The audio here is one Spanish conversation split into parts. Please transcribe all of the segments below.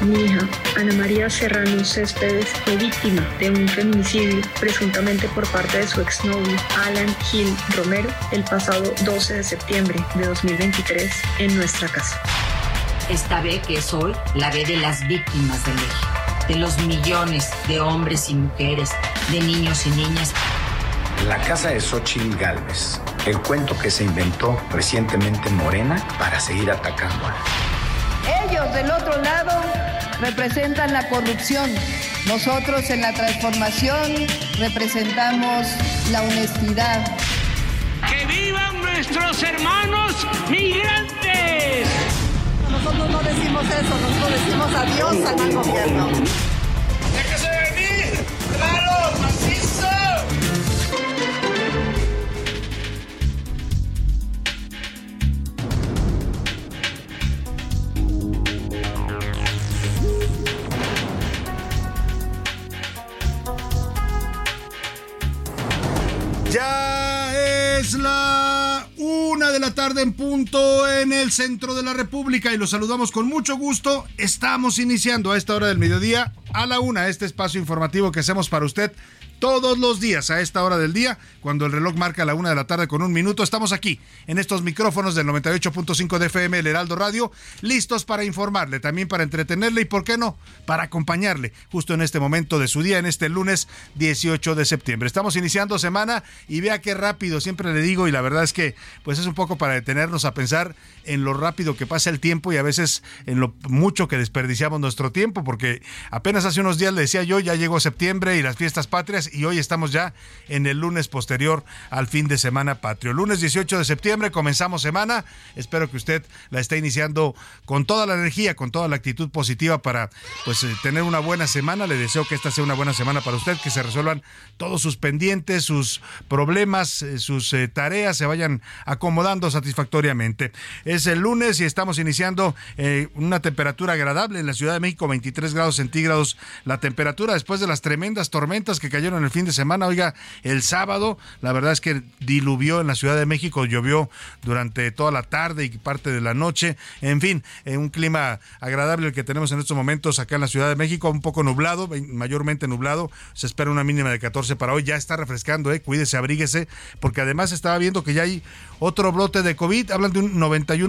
Mi hija, Ana María Serrano Céspedes, fue víctima de un feminicidio presuntamente por parte de su exnovio, Alan Gil Romero, el pasado 12 de septiembre de 2023 en nuestra casa. Esta B que es hoy la B de las víctimas del eje, de los millones de hombres y mujeres, de niños y niñas. La casa de Xochitl Galvez, el cuento que se inventó recientemente Morena para seguir atacando a ellos del otro lado representan la corrupción. Nosotros en la transformación representamos la honestidad. ¡Que vivan nuestros hermanos migrantes! Nosotros no decimos eso, nosotros decimos adiós al mal gobierno. Ya es la una de la tarde en punto en el centro de la República y los saludamos con mucho gusto. Estamos iniciando a esta hora del mediodía a la una este espacio informativo que hacemos para usted todos los días a esta hora del día, cuando el reloj marca la una de la tarde con un minuto, estamos aquí en estos micrófonos del 98.5 de FM, el Heraldo Radio, listos para informarle, también para entretenerle y, ¿por qué no?, para acompañarle justo en este momento de su día, en este lunes 18 de septiembre. Estamos iniciando semana y vea qué rápido, siempre le digo, y la verdad es que pues es un poco para detenernos a pensar en lo rápido que pasa el tiempo y a veces en lo mucho que desperdiciamos nuestro tiempo, porque apenas hace unos días le decía yo, ya llegó septiembre y las fiestas patrias y hoy estamos ya en el lunes posterior al fin de semana patrio. Lunes 18 de septiembre comenzamos semana. Espero que usted la esté iniciando con toda la energía, con toda la actitud positiva para pues eh, tener una buena semana. Le deseo que esta sea una buena semana para usted, que se resuelvan todos sus pendientes, sus problemas, eh, sus eh, tareas se vayan acomodando satisfactoriamente. Es el lunes y estamos iniciando una temperatura agradable en la Ciudad de México, 23 grados centígrados la temperatura después de las tremendas tormentas que cayeron el fin de semana. Oiga, el sábado, la verdad es que diluvió en la Ciudad de México, llovió durante toda la tarde y parte de la noche. En fin, eh, un clima agradable el que tenemos en estos momentos acá en la Ciudad de México, un poco nublado, mayormente nublado. Se espera una mínima de 14 para hoy. Ya está refrescando, eh. Cuídese, abríguese, porque además estaba viendo que ya hay otro brote de COVID. Hablan de un 91%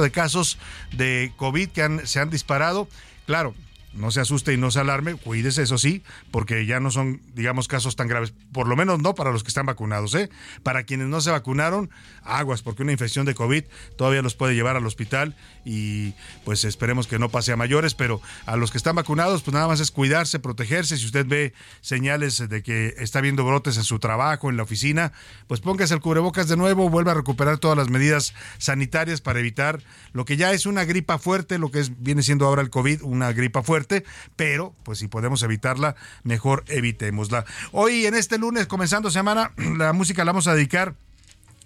de casos de COVID que se han disparado. Claro, no se asuste y no se alarme, cuídese, eso sí, porque ya no son, digamos, casos tan graves, por lo menos no para los que están vacunados, ¿eh? Para quienes no se vacunaron, aguas, porque una infección de COVID todavía los puede llevar al hospital y pues esperemos que no pase a mayores, pero a los que están vacunados, pues nada más es cuidarse, protegerse. Si usted ve señales de que está viendo brotes en su trabajo, en la oficina, pues póngase el cubrebocas de nuevo, vuelva a recuperar todas las medidas sanitarias para evitar lo que ya es una gripa fuerte, lo que es, viene siendo ahora el COVID, una gripa fuerte, pero pues si podemos evitarla, mejor evitémosla. Hoy en este lunes, comenzando semana, la música la vamos a dedicar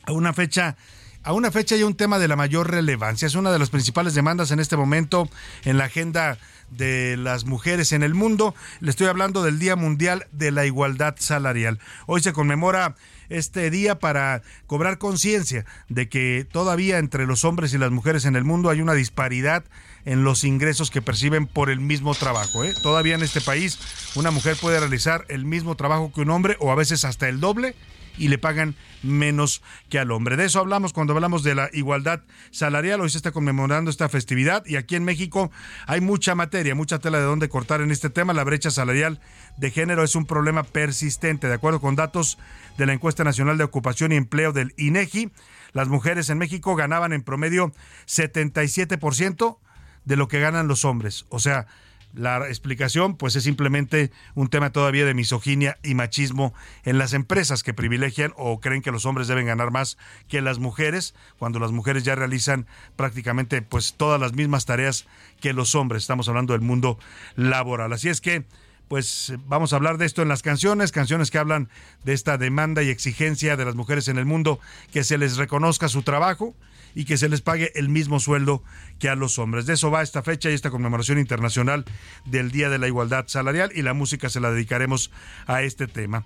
a una fecha a una fecha y un tema de la mayor relevancia. Es una de las principales demandas en este momento en la agenda de las mujeres en el mundo. Le estoy hablando del Día Mundial de la Igualdad Salarial. Hoy se conmemora este día para cobrar conciencia de que todavía entre los hombres y las mujeres en el mundo hay una disparidad en los ingresos que perciben por el mismo trabajo. ¿eh? Todavía en este país una mujer puede realizar el mismo trabajo que un hombre o a veces hasta el doble y le pagan menos que al hombre. De eso hablamos cuando hablamos de la igualdad salarial. Hoy se está conmemorando esta festividad y aquí en México hay mucha materia, mucha tela de dónde cortar en este tema. La brecha salarial de género es un problema persistente. De acuerdo con datos de la encuesta nacional de ocupación y empleo del INEGI, las mujeres en México ganaban en promedio 77% de lo que ganan los hombres. O sea, la explicación, pues es simplemente un tema todavía de misoginia y machismo en las empresas que privilegian o creen que los hombres deben ganar más que las mujeres, cuando las mujeres ya realizan prácticamente pues todas las mismas tareas que los hombres. Estamos hablando del mundo laboral. Así es que pues vamos a hablar de esto en las canciones, canciones que hablan de esta demanda y exigencia de las mujeres en el mundo, que se les reconozca su trabajo y que se les pague el mismo sueldo que a los hombres. De eso va esta fecha y esta conmemoración internacional del Día de la Igualdad Salarial y la música se la dedicaremos a este tema.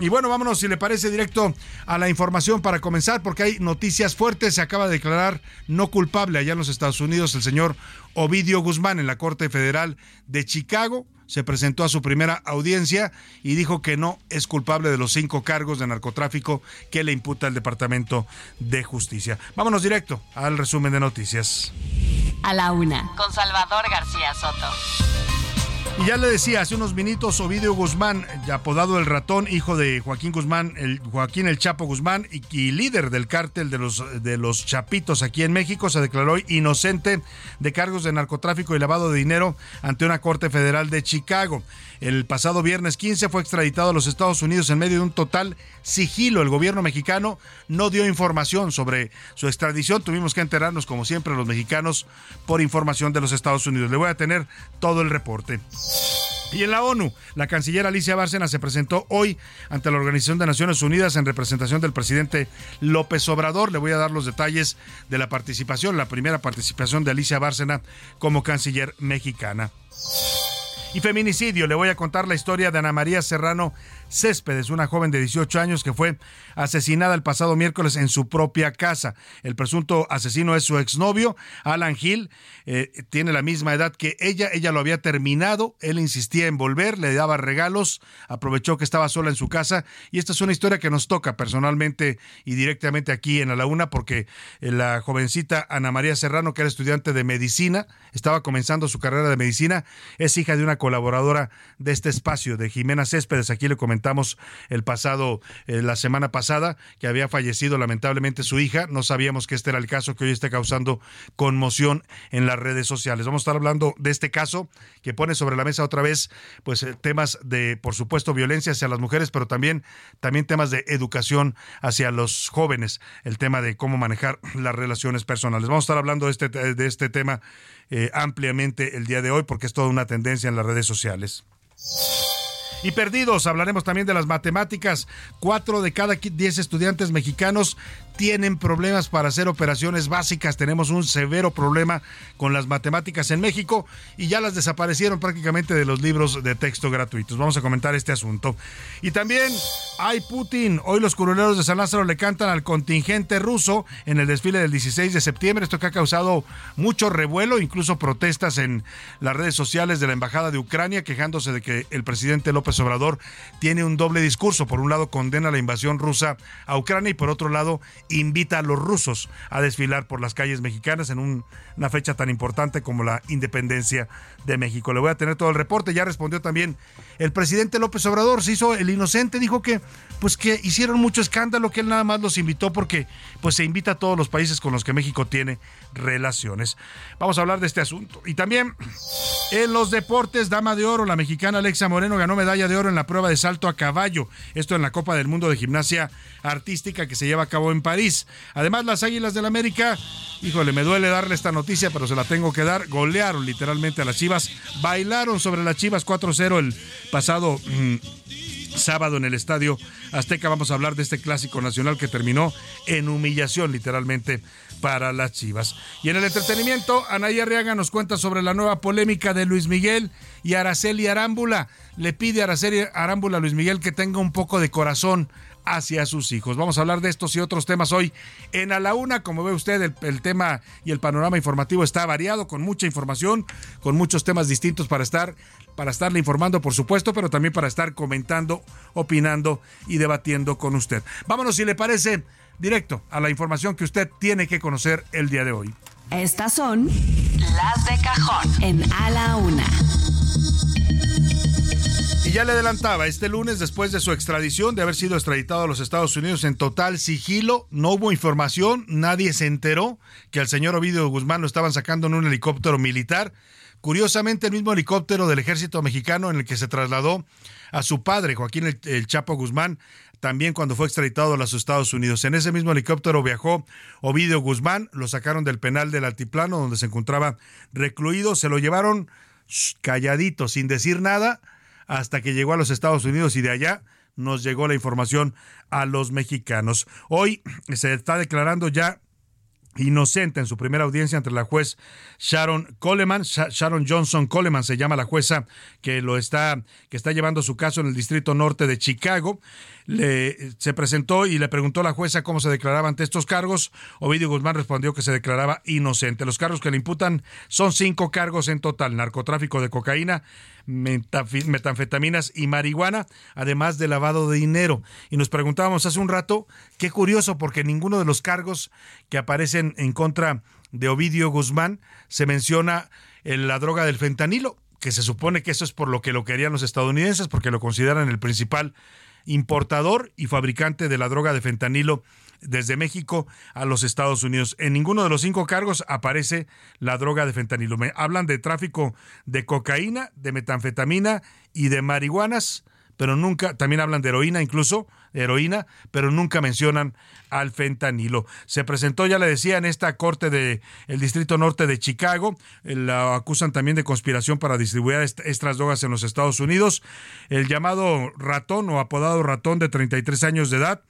Y bueno, vámonos, si le parece, directo a la información para comenzar, porque hay noticias fuertes. Se acaba de declarar no culpable allá en los Estados Unidos el señor Ovidio Guzmán en la Corte Federal de Chicago se presentó a su primera audiencia y dijo que no es culpable de los cinco cargos de narcotráfico que le imputa el Departamento de Justicia. Vámonos directo al resumen de noticias. A la una, con Salvador García Soto. Y ya le decía hace unos minutos Ovidio Guzmán, apodado el ratón, hijo de Joaquín Guzmán, el Joaquín el Chapo Guzmán y, líder del cártel de los, de los Chapitos aquí en México, se declaró inocente de cargos de narcotráfico y lavado de dinero ante una corte federal de Chicago. El pasado viernes 15 fue extraditado a los Estados Unidos en medio de un total sigilo. El gobierno mexicano no dio información sobre su extradición. Tuvimos que enterarnos, como siempre, los mexicanos por información de los Estados Unidos. Le voy a tener todo el reporte. Y en la ONU, la canciller Alicia Bárcena se presentó hoy ante la Organización de Naciones Unidas en representación del presidente López Obrador. Le voy a dar los detalles de la participación, la primera participación de Alicia Bárcena como canciller mexicana. Y feminicidio, le voy a contar la historia de Ana María Serrano Céspedes, una joven de 18 años que fue asesinada el pasado miércoles en su propia casa. El presunto asesino es su exnovio, Alan Hill, eh, tiene la misma edad que ella, ella lo había terminado, él insistía en volver, le daba regalos, aprovechó que estaba sola en su casa. Y esta es una historia que nos toca personalmente y directamente aquí en la Laguna porque eh, la jovencita Ana María Serrano, que era estudiante de medicina, estaba comenzando su carrera de medicina, es hija de una colaboradora de este espacio, de Jimena Céspedes, aquí le comentamos comentamos el pasado, eh, la semana pasada, que había fallecido lamentablemente su hija. No sabíamos que este era el caso que hoy está causando conmoción en las redes sociales. Vamos a estar hablando de este caso que pone sobre la mesa otra vez, pues eh, temas de, por supuesto, violencia hacia las mujeres, pero también, también temas de educación hacia los jóvenes, el tema de cómo manejar las relaciones personales. Vamos a estar hablando de este, de este tema eh, ampliamente el día de hoy porque es toda una tendencia en las redes sociales. Y perdidos, hablaremos también de las matemáticas. Cuatro de cada diez estudiantes mexicanos tienen problemas para hacer operaciones básicas. Tenemos un severo problema con las matemáticas en México y ya las desaparecieron prácticamente de los libros de texto gratuitos. Vamos a comentar este asunto. Y también hay Putin. Hoy los curuleros de San Lázaro le cantan al contingente ruso en el desfile del 16 de septiembre. Esto que ha causado mucho revuelo, incluso protestas en las redes sociales de la Embajada de Ucrania, quejándose de que el presidente López Obrador tiene un doble discurso. Por un lado, condena la invasión rusa a Ucrania y por otro lado, invita a los rusos a desfilar por las calles mexicanas en una fecha tan importante como la independencia de México. Le voy a tener todo el reporte. Ya respondió también el presidente López Obrador, se hizo el inocente, dijo que pues que hicieron mucho escándalo, que él nada más los invitó porque pues se invita a todos los países con los que México tiene relaciones. Vamos a hablar de este asunto. Y también en los deportes, dama de oro, la mexicana Alexa Moreno ganó medalla de oro en la prueba de salto a caballo, esto en la Copa del Mundo de Gimnasia Artística que se lleva a cabo en París. Además, las Águilas del América, híjole, me duele darle esta noticia, pero se la tengo que dar, golearon literalmente a las Chivas, bailaron sobre las Chivas 4-0 el pasado... Mm, sábado en el Estadio Azteca vamos a hablar de este clásico nacional que terminó en humillación literalmente para las Chivas. Y en el entretenimiento, Anaya Arriaga nos cuenta sobre la nueva polémica de Luis Miguel Y Araceli Arámbula le pide a Araceli Arámbula a Luis Miguel que tenga un poco de corazón hacia sus hijos. Vamos a hablar de estos y otros temas hoy en A la Una. Como ve usted, el, tema y el panorama informativo está variado, con mucha información, con muchos temas distintos para estar, para estarle informando, por supuesto, pero también para estar comentando, opinando y debatiendo con usted. Vámonos, si le parece, directo a la información que usted tiene que conocer el día de hoy. Estas son las de cajón en A la Una. Y ya le adelantaba, este lunes, después de su extradición, de haber sido extraditado a los Estados Unidos en total sigilo, no hubo información, nadie se enteró que al señor Ovidio Guzmán lo estaban sacando en un helicóptero militar. Curiosamente, el mismo helicóptero del ejército mexicano en el que se trasladó a su padre, Joaquín el, Chapo Guzmán, también cuando fue extraditado a los Estados Unidos. En ese mismo helicóptero viajó Ovidio Guzmán, lo sacaron del penal del Altiplano, donde se encontraba recluido, se lo llevaron calladito, sin decir nada, hasta que llegó a los Estados Unidos y de allá nos llegó la información a los mexicanos. Hoy se está declarando ya inocente en su primera audiencia entre la juez Sharon Coleman, Sharon Johnson Coleman se llama la jueza que lo está que está llevando su caso en el Distrito Norte de Chicago. Le, se presentó y le preguntó a la jueza cómo se declaraba ante estos cargos. Ovidio Guzmán respondió que se declaraba inocente. Los cargos que le imputan son cinco cargos en total: narcotráfico de cocaína, metanfetaminas y marihuana, además de lavado de dinero. Y nos preguntábamos hace un rato, qué curioso, porque ninguno de los cargos que aparecen en contra de Ovidio Guzmán se menciona la droga del fentanilo, que se supone que eso es por lo que lo querían los estadounidenses, porque lo consideran el principal importador y fabricante de la droga de fentanilo desde México a los Estados Unidos. En ninguno de los cinco cargos aparece la droga de fentanilo. Me hablan de tráfico de cocaína, de metanfetamina y de marihuanas, pero nunca, también hablan de heroína incluso, heroína, pero nunca mencionan al fentanilo. Se presentó, ya le decía, en esta corte del el Distrito Norte de Chicago. La acusan también de conspiración para distribuir estas drogas en los Estados Unidos. El llamado ratón o apodado ratón de 33 años de edad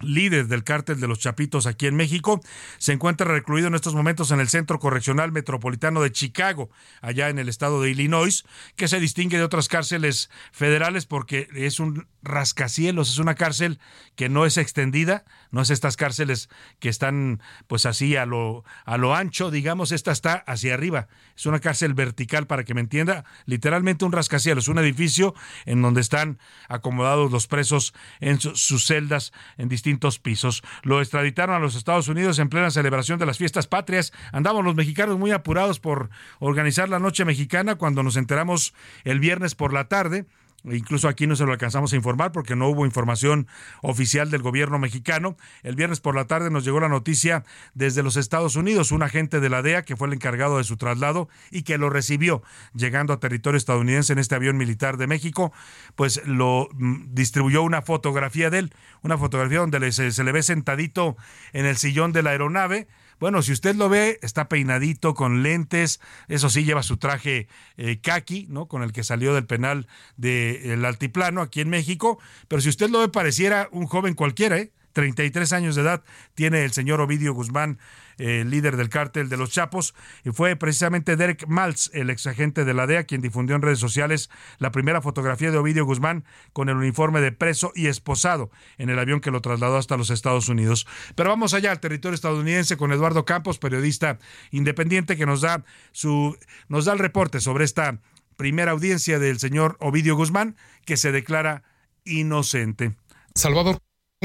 líder del cártel de los Chapitos aquí en México, se encuentra recluido en estos momentos en el Centro Correccional Metropolitano de Chicago, allá en el estado de Illinois, que se distingue de otras cárceles federales porque es un rascacielos, es una cárcel que no es extendida, no es estas cárceles que están pues así a lo a lo ancho, digamos, esta está hacia arriba. Es una cárcel vertical para que me entienda, literalmente un rascacielos, un edificio en donde están acomodados los presos en sus celdas en distintos pisos. Lo extraditaron a los Estados Unidos en plena celebración de las fiestas patrias. Andamos los mexicanos muy apurados por organizar la noche mexicana cuando nos enteramos el viernes por la tarde incluso aquí no se lo alcanzamos a informar porque no hubo información oficial del gobierno mexicano. El viernes por la tarde nos llegó la noticia desde los Estados Unidos, un agente de la DEA que fue el encargado de su traslado y que lo recibió llegando a territorio estadounidense en este avión militar de México, pues lo mm, distribuyó una fotografía de él, una fotografía donde se, se le ve sentadito en el sillón de la aeronave bueno, si usted lo ve, está peinadito, con lentes, eso sí, lleva su traje eh, kaki, ¿no? Con el que salió del penal del Altiplano aquí en México, pero si usted lo ve, pareciera un joven cualquiera, ¿eh? 33 años de edad tiene el señor Ovidio Guzmán, eh, líder del cártel de los Chapos, y fue precisamente Derek Maltz, el ex agente de la DEA, quien difundió en redes sociales la primera fotografía de Ovidio Guzmán con el uniforme de preso y esposado en el avión que lo trasladó hasta los Estados Unidos. Pero vamos allá al territorio estadounidense con Eduardo Campos, periodista independiente que nos da su nos da el reporte sobre esta primera audiencia del señor Ovidio Guzmán que se declara inocente. Salvador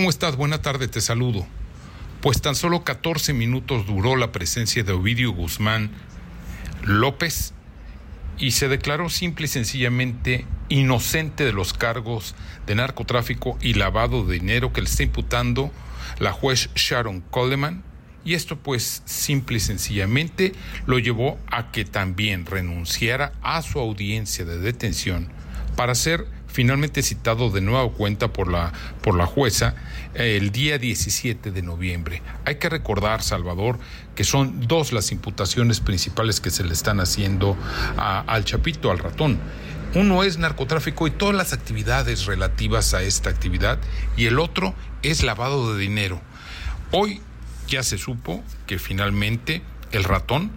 ¿Cómo estás? Buena tarde, te saludo. Pues tan solo 14 minutos duró la presencia de Ovidio Guzmán López y se declaró simple y sencillamente inocente de los cargos de narcotráfico y lavado de dinero que le está imputando la juez Sharon Coleman. Y esto pues simple y sencillamente lo llevó a que también renunciara a su audiencia de detención para ser finalmente citado de nueva cuenta por la, por la jueza el día 17 de noviembre. Hay que recordar, Salvador, que son dos las imputaciones principales que se le están haciendo al Chapito, al ratón. Uno es narcotráfico y todas las actividades relativas a esta actividad y el otro es lavado de dinero. Hoy ya se supo que finalmente el ratón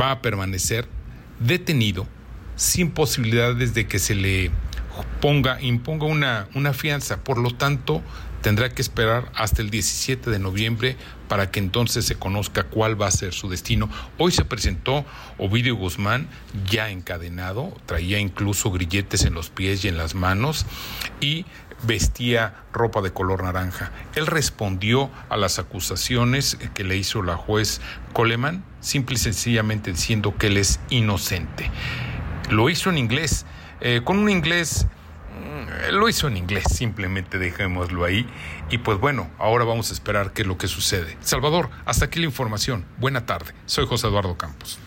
va a permanecer detenido sin posibilidades de que se le ponga, imponga una, una fianza. Por lo tanto, tendrá que esperar hasta el 17 de noviembre para que entonces se conozca cuál va a ser su destino. Hoy se presentó Ovidio Guzmán ya encadenado, traía incluso grilletes en los pies y en las manos y vestía ropa de color naranja. Él respondió a las acusaciones que le hizo la juez Coleman, simple y sencillamente diciendo que él es inocente. Lo hizo en inglés, eh, con un inglés mm, lo hizo en inglés, simplemente dejémoslo ahí. Y pues bueno, ahora vamos a esperar qué es lo que sucede. Salvador, hasta aquí la información. Buena tarde. Soy José Eduardo Campos.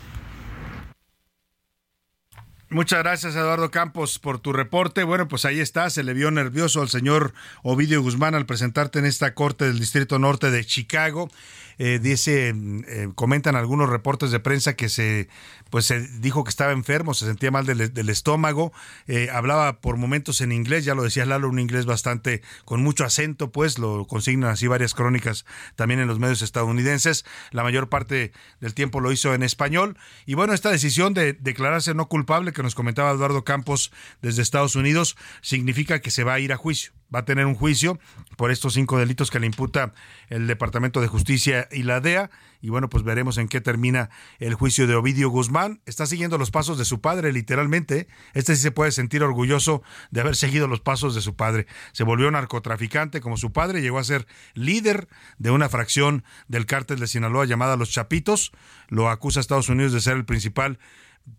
Muchas gracias, Eduardo Campos, por tu reporte. Bueno, pues ahí está, se le vio nervioso al señor Ovidio Guzmán al presentarte en esta corte del Distrito Norte de Chicago. Eh, dice, eh, comentan algunos reportes de prensa que se, pues se dijo que estaba enfermo, se sentía mal del, estómago, eh, hablaba por momentos en inglés, ya lo decía Lalo, un inglés bastante con mucho acento, pues lo consignan así varias crónicas también en los medios estadounidenses. La mayor parte del tiempo lo hizo en español. Y bueno, esta decisión de declararse no culpable que nos comentaba Eduardo Campos desde Estados Unidos significa que se va a ir a juicio va a tener un juicio por estos cinco delitos que le imputa el Departamento de Justicia y la DEA. Y bueno, pues veremos en qué termina el juicio de Ovidio Guzmán. Está siguiendo los pasos de su padre, literalmente. Este sí se puede sentir orgulloso de haber seguido los pasos de su padre. Se volvió narcotraficante como su padre, llegó a ser líder de una fracción del cártel de Sinaloa llamada Los Chapitos. Lo acusa Estados Unidos de ser el principal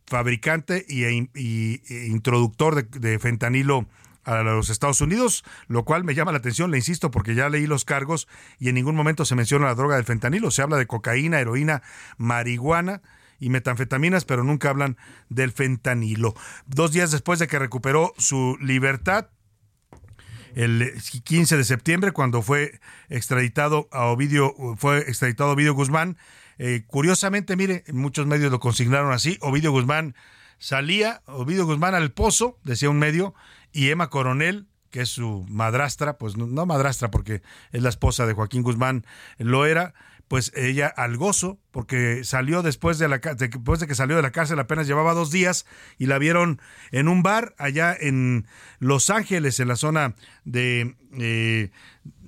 fabricante y, e, e introductor de fentanilo a los Estados Unidos, lo cual me llama la atención, le insisto, porque ya leí los cargos y en ningún momento se menciona la droga del fentanilo, se habla de cocaína, heroína, marihuana y metanfetaminas, pero nunca hablan del fentanilo. Dos días después de que recuperó su libertad, el 15 de septiembre, cuando fue extraditado a Ovidio, fue extraditado a Ovidio Guzmán, eh, curiosamente, mire, muchos medios lo consignaron así, Ovidio Guzmán salía, Ovidio Guzmán al pozo, decía un medio, y Emma Coronel, que es su madrastra, pues no, madrastra porque es la esposa de Joaquín Guzmán, lo era, pues ella al gozo, porque salió después de, la, después de que salió de la cárcel, apenas llevaba dos días, y la vieron en un bar allá en Los Ángeles, en la zona de, eh,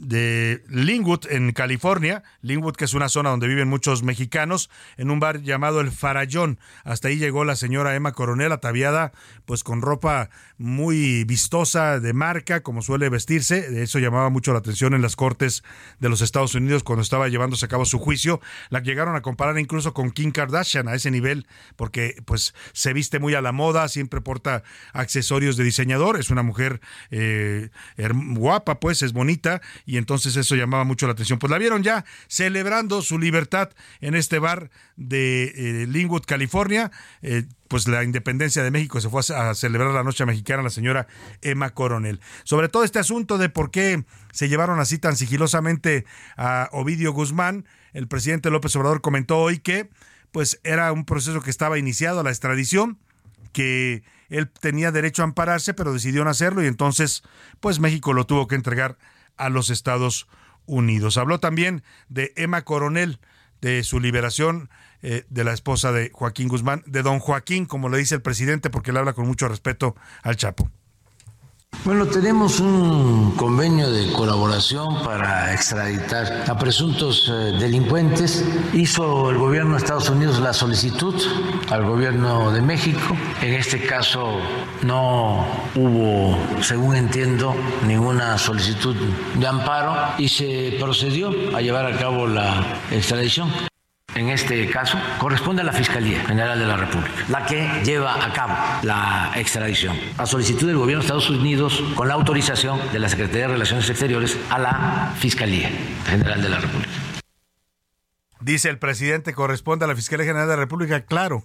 de Linwood, en California. Linwood, que es una zona donde viven muchos mexicanos, en un bar llamado El Farallón. Hasta ahí llegó la señora Emma Coronel, ataviada pues con ropa muy vistosa, de marca, como suele vestirse. Eso llamaba mucho la atención en las cortes de los Estados Unidos cuando estaba llevándose a cabo su juicio. La llegaron a comparar incluso con Kim Kardashian a ese nivel, porque pues se viste muy a la moda, siempre porta accesorios de diseñador. Es una mujer eh, guapa, pues es bonita y entonces eso llamaba mucho la atención. Pues la vieron ya celebrando su libertad en este bar de eh, Linwood, California. Eh, pues la independencia de México se fue a, celebrar la noche mexicana la señora Emma Coronel. Sobre todo este asunto de por qué se llevaron así tan sigilosamente a Ovidio Guzmán, el presidente López Obrador comentó hoy que pues era un proceso que estaba iniciado a la extradición, que él tenía derecho a ampararse, pero decidió no hacerlo y entonces pues México lo tuvo que entregar a los Estados Unidos. Habló también de Emma Coronel, de su liberación eh, de la esposa de Joaquín Guzmán, de don Joaquín, como le dice el presidente, porque le habla con mucho respeto al Chapo. Bueno, tenemos un convenio de colaboración para extraditar a presuntos eh, delincuentes. Hizo el gobierno de Estados Unidos la solicitud al gobierno de México. En este caso no hubo, según entiendo, ninguna solicitud de amparo y se procedió a llevar a cabo la extradición en este caso corresponde a la Fiscalía General de la República, la que lleva a cabo la extradición a solicitud del gobierno de Estados Unidos con la autorización de la Secretaría de Relaciones Exteriores a la Fiscalía General de la República. Dice el presidente, corresponde a la Fiscalía General de la República, claro,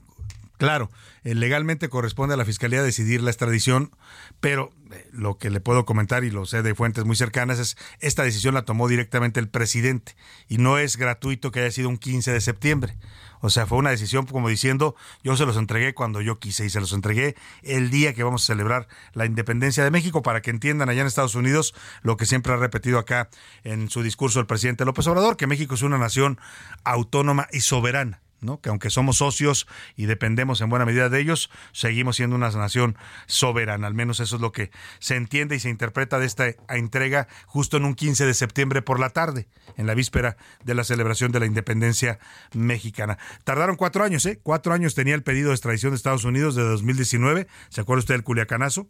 Claro, eh, legalmente corresponde a la Fiscalía decidir la extradición, pero lo que le puedo comentar, y lo sé de fuentes muy cercanas, es esta decisión la tomó directamente el presidente y no es gratuito que haya sido un 15 de septiembre. O sea, fue una decisión como diciendo, yo se los entregué cuando yo quise y se los entregué el día que vamos a celebrar la independencia de México para que entiendan allá en Estados Unidos lo que siempre ha repetido acá en su discurso el presidente López Obrador, que México es una nación autónoma y soberana ¿no? que aunque somos socios y dependemos en buena medida de ellos, seguimos siendo una nación soberana. Al menos eso es lo que se entiende y se interpreta de esta entrega justo en un 15 de septiembre por la tarde, en la víspera de la celebración de la independencia mexicana. Tardaron cuatro años, ¿eh? Cuatro años tenía el pedido de extradición de Estados Unidos de 2019. ¿Se acuerda usted del Culiacanazo?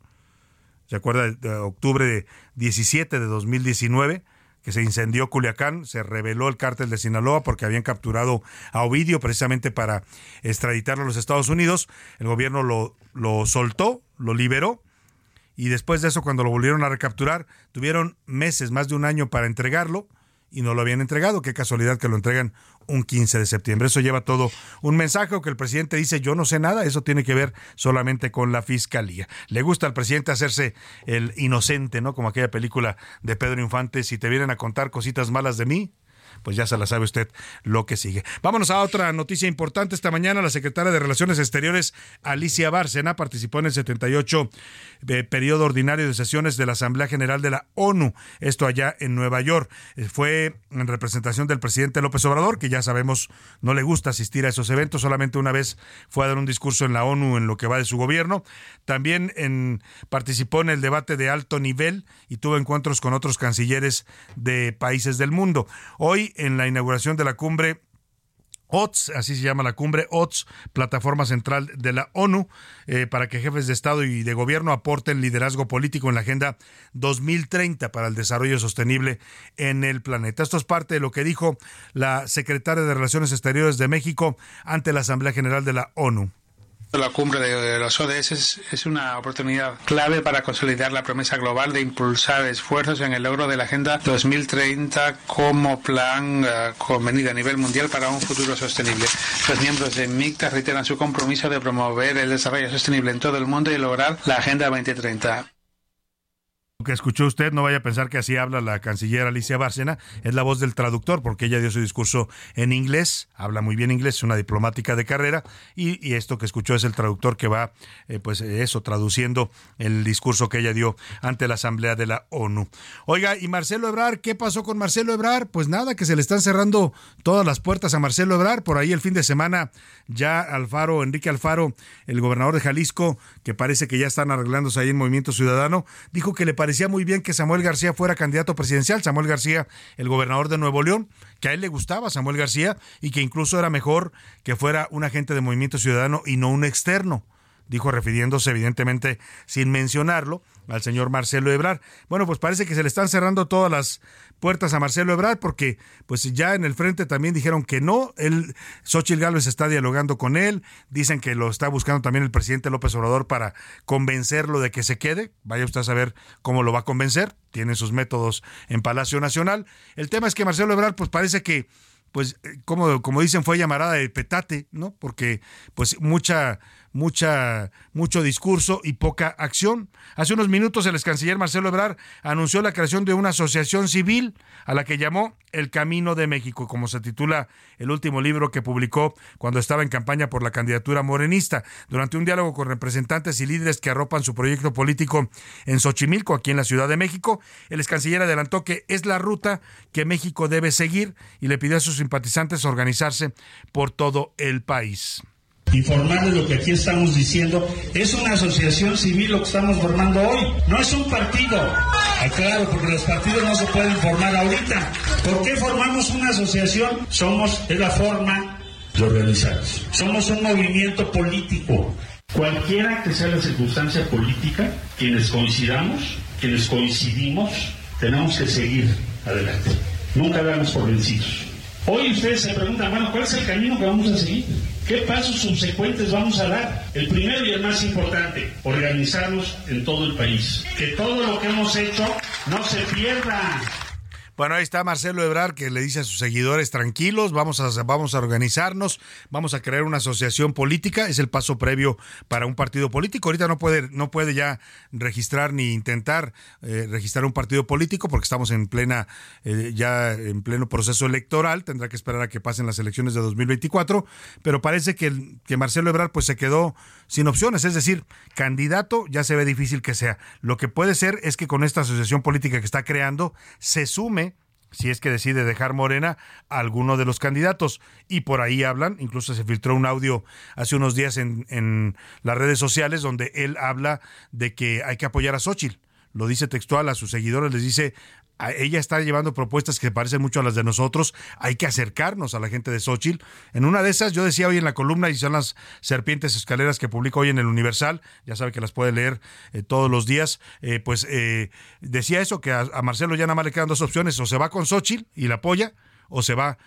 ¿Se acuerda de octubre de 17 de 2019? Que se incendió Culiacán, se reveló el cártel de Sinaloa porque habían capturado a Ovidio precisamente para extraditarlo a los Estados Unidos. El gobierno lo, lo soltó, lo liberó y después de eso cuando lo volvieron a recapturar tuvieron meses, más de un año para entregarlo y no lo habían entregado. Qué casualidad que lo entregan un 15 de septiembre. Eso lleva todo un mensaje que el presidente dice yo no sé nada, eso tiene que ver solamente con la fiscalía. Le gusta al presidente hacerse el inocente, ¿no? Como aquella película de Pedro Infante, si te vienen a contar cositas malas de mí, pues ya se la sabe usted lo que sigue. Vámonos a otra noticia importante. Esta mañana la secretaria de Relaciones Exteriores, Alicia Bárcena, participó en el 78 eh, periodo ordinario de sesiones de la Asamblea General de la ONU, esto allá en Nueva York. Eh, fue en representación del presidente López Obrador, que ya sabemos no le gusta asistir a esos eventos, solamente una vez fue a dar un discurso en la ONU en lo que va de su gobierno. También participó en el debate de alto nivel y tuvo encuentros con otros cancilleres de países del mundo. Hoy en la inauguración de la cumbre OTS, así se llama la cumbre, OTS, plataforma central de la ONU, eh, para que jefes de Estado y de Gobierno aporten liderazgo político en la Agenda 2030 para el desarrollo sostenible en el planeta. Esto es parte de lo que dijo la secretaria de Relaciones Exteriores de México ante la Asamblea General de la ONU. La cumbre de los ODS es, una oportunidad clave para consolidar la promesa global de impulsar esfuerzos en el logro de la Agenda 2030 como plan uh, convenido a nivel mundial para un futuro sostenible. Los miembros de MICTA reiteran su compromiso de promover el desarrollo sostenible en todo el mundo y lograr la Agenda 2030 que escuchó usted, no vaya a pensar que así habla la canciller Alicia Bárcena, es la voz del traductor, porque ella dio su discurso en inglés, habla muy bien inglés, es una diplomática de carrera, y, esto que escuchó es el traductor que va, eh, pues eso, traduciendo el discurso que ella dio ante la Asamblea de la ONU. Oiga, ¿y Marcelo Ebrar? ¿Qué pasó con Marcelo Ebrar? Pues nada, que se le están cerrando todas las puertas a Marcelo Ebrar, por ahí el fin de semana ya Alfaro, Enrique Alfaro, el gobernador de Jalisco, que parece que ya están arreglándose ahí en Movimiento Ciudadano, dijo que le parece parecía muy bien que Samuel García fuera candidato presidencial. Samuel García, el gobernador de Nuevo León, que a él le gustaba Samuel García y que incluso era mejor que fuera un agente de Movimiento Ciudadano y no un externo dijo refiriéndose evidentemente sin mencionarlo al señor Marcelo Ebrard. Bueno, pues parece que se le están cerrando todas las puertas a Marcelo Ebrard porque pues ya en el frente también dijeron que no, él Xochitl Gálvez está dialogando con él, dicen que lo está buscando también el presidente López Obrador para convencerlo de que se quede, vaya usted a saber cómo lo va a convencer, tiene sus métodos en Palacio Nacional. El tema es que Marcelo Ebrard pues parece que pues eh, como, como dicen fue llamarada de petate, ¿no? Porque pues mucha mucha, mucho discurso y poca acción. Hace unos minutos el ex canciller Marcelo Ebrard anunció la creación de una asociación civil a la que llamó El Camino de México, como se titula el último libro que publicó cuando estaba en campaña por la candidatura morenista. Durante un diálogo con representantes y líderes que arropan su proyecto político en Xochimilco, aquí en la Ciudad de México, el ex canciller adelantó que es la ruta que México debe seguir y le pidió a sus simpatizantes organizarse por todo el país informar de lo que aquí estamos diciendo. Es una asociación civil lo que estamos formando hoy, no es un partido. Aclaro, porque los partidos no se pueden formar ahorita. ¿Por qué formamos una asociación? Somos, es la forma de organizarnos. Somos un movimiento político. Cualquiera que sea la circunstancia política, quienes coincidamos, quienes coincidimos, tenemos que seguir adelante. Nunca damos por vencidos. Hoy ustedes se preguntan, bueno, ¿cuál es el camino que vamos a seguir? ¿Qué pasos subsecuentes vamos a dar? El primero y el más importante, organizarnos en todo el país. Que todo lo que hemos hecho no se pierda. Bueno, ahí está Marcelo Ebrar que le dice a sus seguidores tranquilos, vamos a, vamos a organizarnos, vamos a crear una asociación política, es el paso previo para un partido político. Ahorita no puede, no puede ya registrar ni intentar eh, registrar un partido político porque estamos en plena, eh, ya en pleno proceso electoral, tendrá que esperar a que pasen las elecciones de 2024, pero parece que, que Marcelo Ebrar pues se quedó sin opciones, es decir, candidato ya se ve difícil que sea. Lo que puede ser es que con esta asociación política que está creando se sume si es que decide dejar Morena a alguno de los candidatos. Y por ahí hablan, incluso se filtró un audio hace unos días en, en las redes sociales donde él habla de que hay que apoyar a Xochitl lo dice textual a sus seguidores, les dice, ella está llevando propuestas que parecen mucho a las de nosotros. Hay que acercarnos a la gente de Xochitl. En una de esas, yo decía hoy en la columna, y son las serpientes escaleras que publico hoy en el Universal, ya sabe que las puede leer eh, todos los días, eh, pues eh, decía eso, que a, Marcelo ya nada más le quedan dos opciones, o se va con Xochitl y la apoya, o se va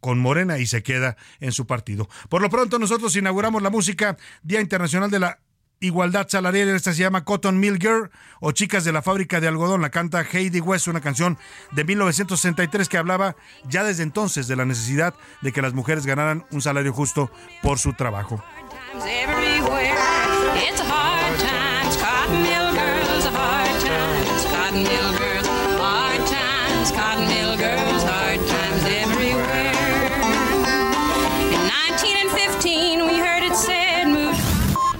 con Morena y se queda en su partido. Por lo pronto nosotros inauguramos la música Día Internacional de la igualdad salarial. Esta se llama Cotton Mill Girl o Chicas de la Fábrica de Algodón. La canta Heidi West, una canción de 1963 que hablaba ya desde entonces de la necesidad de que las mujeres ganaran un salario justo por su trabajo.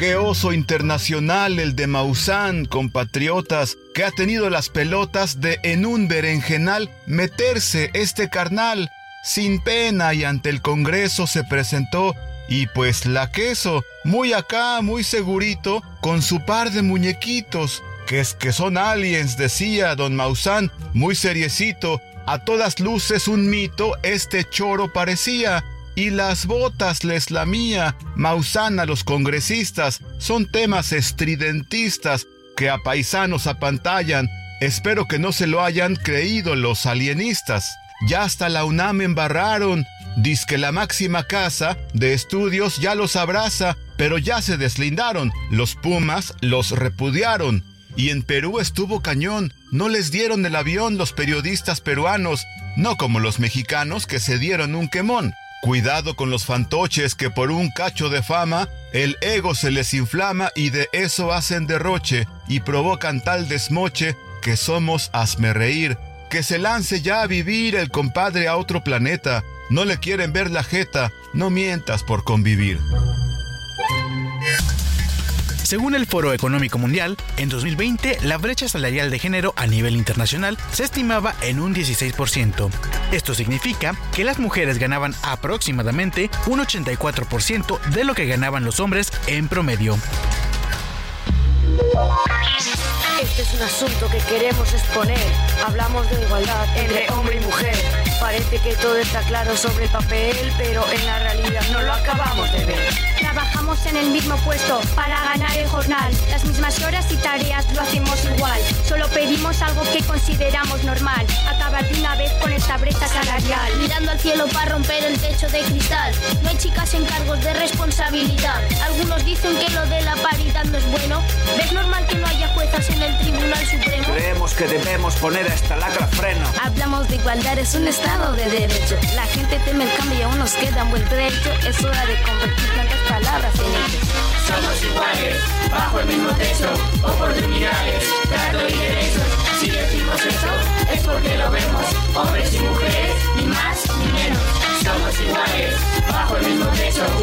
Qué oso internacional el de Maussan, compatriotas, que ha tenido las pelotas de en un berenjenal meterse este carnal. Sin pena y ante el Congreso se presentó y pues la queso, muy acá, muy segurito, con su par de muñequitos, que es que son aliens, decía don Maussan, muy seriecito, a todas luces un mito este choro parecía, y las botas les la mía, Maussan a los congresistas, son temas estridentistas que a paisanos apantallan. Espero que no se lo hayan creído los alienistas. Ya hasta la UNAM embarraron. Diz que la máxima casa de estudios ya los abraza, pero ya se deslindaron. Los Pumas los repudiaron. Y en Perú estuvo cañón. No les dieron el avión los periodistas peruanos, no como los mexicanos que se dieron un quemón. Cuidado con los fantoches que por un cacho de fama el ego se les inflama y de eso hacen derroche y provocan tal desmoche que somos hazme reír. Que se lance ya a vivir el compadre a otro planeta. No le quieren ver la jeta, no mientas por convivir. Según el Foro Económico Mundial, en 2020 la brecha salarial de género a nivel internacional se estimaba en un 16%. Esto significa que las mujeres ganaban aproximadamente un 84% de lo que ganaban los hombres en promedio. Este es un asunto que queremos exponer. Hablamos de igualdad entre hombre y mujer. Parece que todo está claro sobre el papel, pero en la realidad no lo acabamos de ver. Trabajamos en el mismo puesto para ganar el jornal. Las mismas horas y tareas lo hacemos igual. Solo pedimos algo que consideramos normal. Acabar de una vez con esta brecha salarial. Mirando al cielo para romper el techo de cristal. No hay chicas en cargos de responsabilidad. Algunos dicen que lo de la paridad no es bueno. ¿Ves normal que no haya juezas en el Tribunal Supremo? Creemos que debemos poner a esta lacra freno. Hablamos de igualdad, es un estado de Derecho. La gente teme el cambio y aún nos queda un buen trecho. Es hora de convertir tantas palabras en hechos. Somos iguales, bajo el mismo techo, oportunidades, trato y derechos. Si decimos eso, es porque lo vemos, hombres y mujeres, ni más ni menos.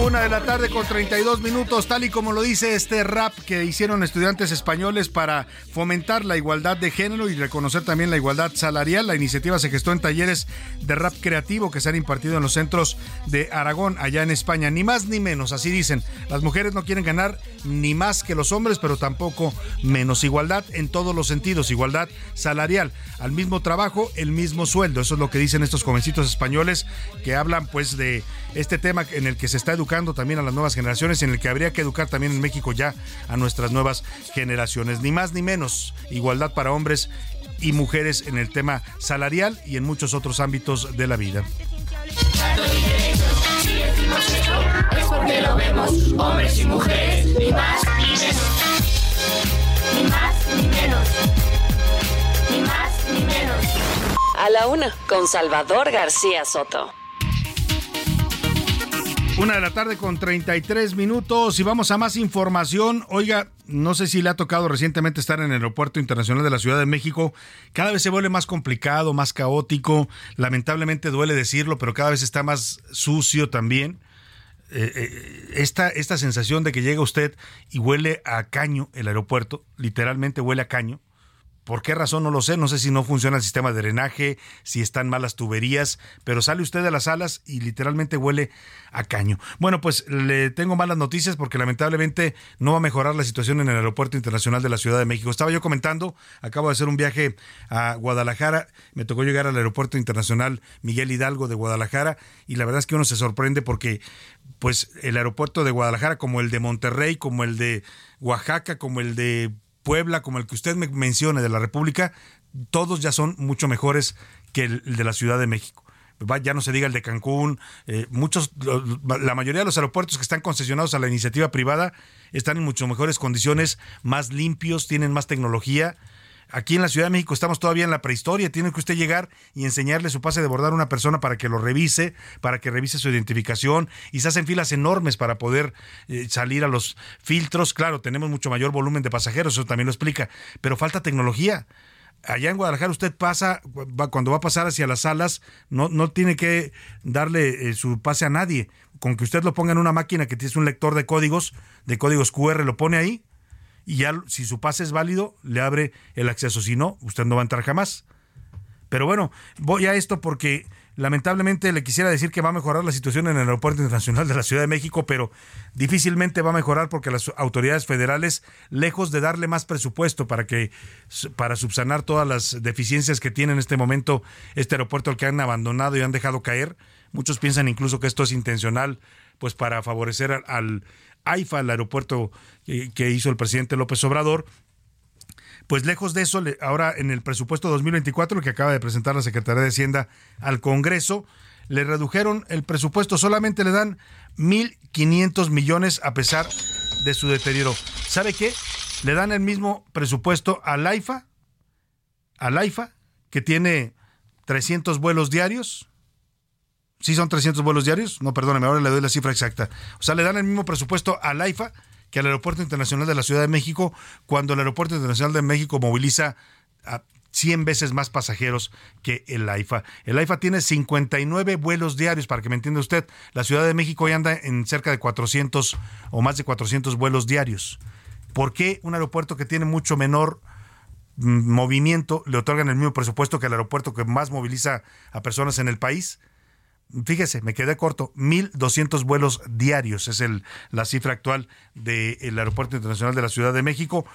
Una de la tarde con 32 minutos, tal y como lo dice este rap que hicieron estudiantes españoles para fomentar la igualdad de género y reconocer también la igualdad salarial. La iniciativa se gestó en talleres de rap creativo que se han impartido en los centros de Aragón, allá en España. Ni más ni menos, así dicen. Las mujeres no quieren ganar ni más que los hombres, pero tampoco menos. Igualdad en todos los sentidos, igualdad salarial. Al mismo trabajo, el mismo sueldo. Eso es lo que dicen estos jovencitos españoles que hablan pues de este tema en el que se está educando también a las nuevas generaciones, en el que habría que educar también en México ya a nuestras nuevas generaciones. Ni más ni menos. Igualdad para hombres y mujeres en el tema salarial y en muchos otros ámbitos de la vida. A la una, con Salvador García Soto. Una de la tarde con 33 minutos y vamos a más información. Oiga, no sé si le ha tocado recientemente estar en el Aeropuerto Internacional de la Ciudad de México. Cada vez se vuelve más complicado, más caótico. Lamentablemente duele decirlo, pero cada vez está más sucio también. Eh, eh, esta, esta sensación de que llega usted y huele a caño el aeropuerto, literalmente huele a caño, ¿Por qué razón? No lo sé. No sé si no funciona el sistema de drenaje, si están malas tuberías, pero sale usted de las alas y literalmente huele a caño. Bueno, pues le tengo malas noticias porque lamentablemente no va a mejorar la situación en el Aeropuerto Internacional de la Ciudad de México. Estaba yo comentando, acabo de hacer un viaje a Guadalajara, me tocó llegar al Aeropuerto Internacional Miguel Hidalgo de Guadalajara y la verdad es que uno se sorprende porque pues el aeropuerto de Guadalajara como el de Monterrey, como el de Oaxaca, como el de Puebla, como el que usted me mencione de la República, todos ya son mucho mejores que el, de la Ciudad de México ya no se diga el de Cancún, eh, muchos, la mayoría de los aeropuertos que están concesionados a la iniciativa privada están en mucho mejores condiciones, más limpios, tienen más tecnología. Aquí en la Ciudad de México estamos todavía en la prehistoria. Tiene que usted llegar y enseñarle su pase de bordar a una persona para que lo revise, para que revise su identificación. Y se hacen filas enormes para poder eh, salir a los filtros. Claro, tenemos mucho mayor volumen de pasajeros, eso también lo explica. Pero falta tecnología. Allá en Guadalajara usted pasa, cuando va a pasar hacia las salas, no, no tiene que darle eh, su pase a nadie. Con que usted lo ponga en una máquina que tiene un lector de códigos, de códigos QR, lo pone ahí y ya si su pase es válido, le abre el acceso. Si no, usted no va a entrar jamás. Pero bueno, voy a esto porque lamentablemente le quisiera decir que va a mejorar la situación en el Aeropuerto Internacional de la Ciudad de México, pero difícilmente va a mejorar porque las autoridades federales, lejos de darle más presupuesto para que para subsanar todas las deficiencias que tiene en este momento este aeropuerto al que han abandonado y han dejado caer, muchos piensan incluso que esto es intencional, pues para favorecer al AIFA, el aeropuerto que hizo el presidente López Obrador, pues lejos de eso, ahora en el presupuesto 2024, que acaba de presentar la Secretaría de Hacienda al Congreso, le redujeron el presupuesto, solamente le dan 1.500 millones a pesar de su deterioro. ¿Sabe qué? Le dan el mismo presupuesto al AIFA, al AIFA, que tiene 300 vuelos diarios, ¿Sí son 300 vuelos diarios? No, perdóneme, ahora le doy la cifra exacta. O sea, le dan el mismo presupuesto al AIFA que al Aeropuerto Internacional de la Ciudad de México, cuando el Aeropuerto Internacional de México moviliza a 100 veces más pasajeros que el AIFA. El AIFA tiene 59 vuelos diarios, para que me entienda usted. La Ciudad de México hoy anda en cerca de 400 o más de 400 vuelos diarios. ¿Por qué un aeropuerto que tiene mucho menor mm, movimiento le otorgan el mismo presupuesto que el aeropuerto que más moviliza a personas en el país? Fíjese, me quedé corto, 1.200 vuelos diarios es el, la cifra actual del Aeropuerto Internacional de la Ciudad de México.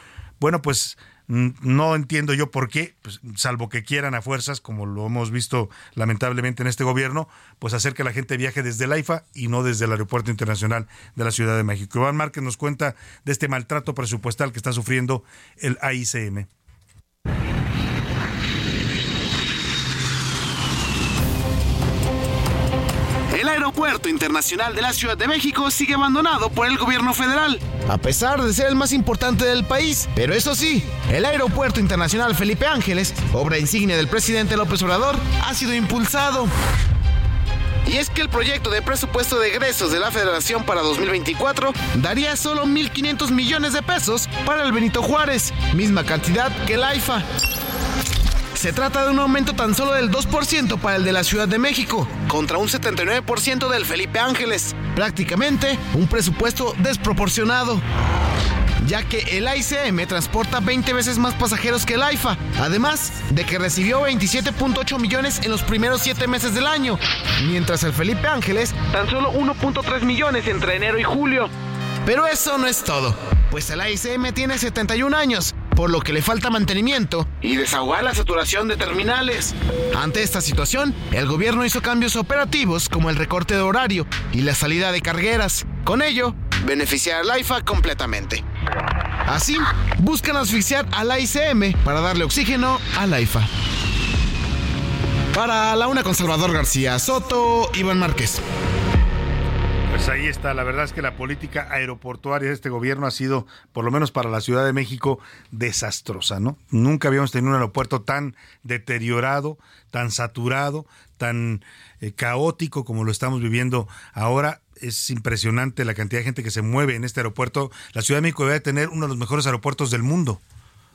Bueno, pues no entiendo yo por qué, pues, salvo que quieran a fuerzas, como lo hemos visto lamentablemente en este gobierno, pues hacer que la gente viaje desde el AIFA y no desde el Aeropuerto Internacional de la Ciudad de México. Iván Márquez nos cuenta de este maltrato presupuestal que está sufriendo el AICM. Aeropuerto Internacional de la Ciudad de México sigue abandonado por el gobierno federal, a pesar de ser el más importante del país. Pero eso sí, el Aeropuerto Internacional Felipe Ángeles, obra insignia del presidente López Obrador, ha sido impulsado. Y es que el proyecto de presupuesto de egresos de la Federación para 2024 daría solo 1.500 millones de pesos para el Benito Juárez, misma cantidad que el AIFA. Se trata de un aumento tan solo del 2% para el de la Ciudad de México, contra un 79% del Felipe Ángeles. Prácticamente un presupuesto desproporcionado ya que el ICM transporta 20 veces más pasajeros que el AIFA, además de que recibió 27.8 millones en los primeros 7 meses del año, mientras el Felipe Ángeles tan solo 1.3 millones entre enero y julio. Pero eso no es todo, pues el ICM tiene 71 años por lo que le falta mantenimiento y desahogar la saturación de terminales. Ante esta situación, el gobierno hizo cambios operativos como el recorte de horario y la salida de cargueras. Con ello, beneficiar al AIFA completamente. Así, buscan asfixiar al ICM para darle oxígeno al AIFA. Para la una con Salvador García Soto, Iván Márquez. Pues ahí está, la verdad es que la política aeroportuaria de este gobierno ha sido, por lo menos para la Ciudad de México, desastrosa, ¿no? Nunca habíamos tenido un aeropuerto tan deteriorado, tan saturado, tan eh, caótico como lo estamos viviendo ahora. es impresionante la cantidad de gente que se mueve en este aeropuerto. La Ciudad de México debe tener uno de los mejores aeropuertos del mundo,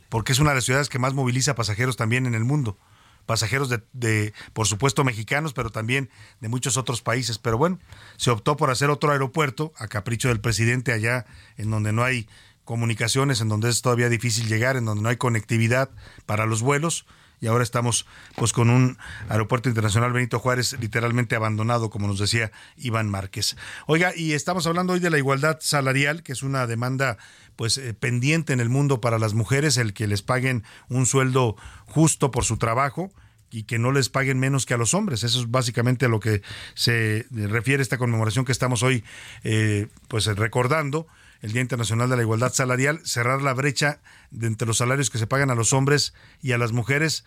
porque es una de las ciudades que más moviliza pasajeros también en el mundo. Pasajeros de, de, por supuesto, mexicanos, pero también de muchos otros países. Pero bueno, se optó por hacer otro aeropuerto a capricho del presidente allá, en donde no hay comunicaciones, en donde es todavía difícil llegar, en donde no hay conectividad para los vuelos y ahora estamos pues con un aeropuerto internacional Benito Juárez literalmente abandonado, como nos decía Iván Márquez. Oiga, y estamos hablando hoy de la igualdad salarial, que es una demanda pues eh, pendiente en el mundo para las mujeres, el que les paguen un sueldo justo por su trabajo y que no les paguen menos que a los hombres. Eso es básicamente a lo que se refiere esta conmemoración que estamos hoy eh, pues recordando el Día Internacional de la Igualdad Salarial, cerrar la brecha de entre los salarios que se pagan a los hombres y a las mujeres,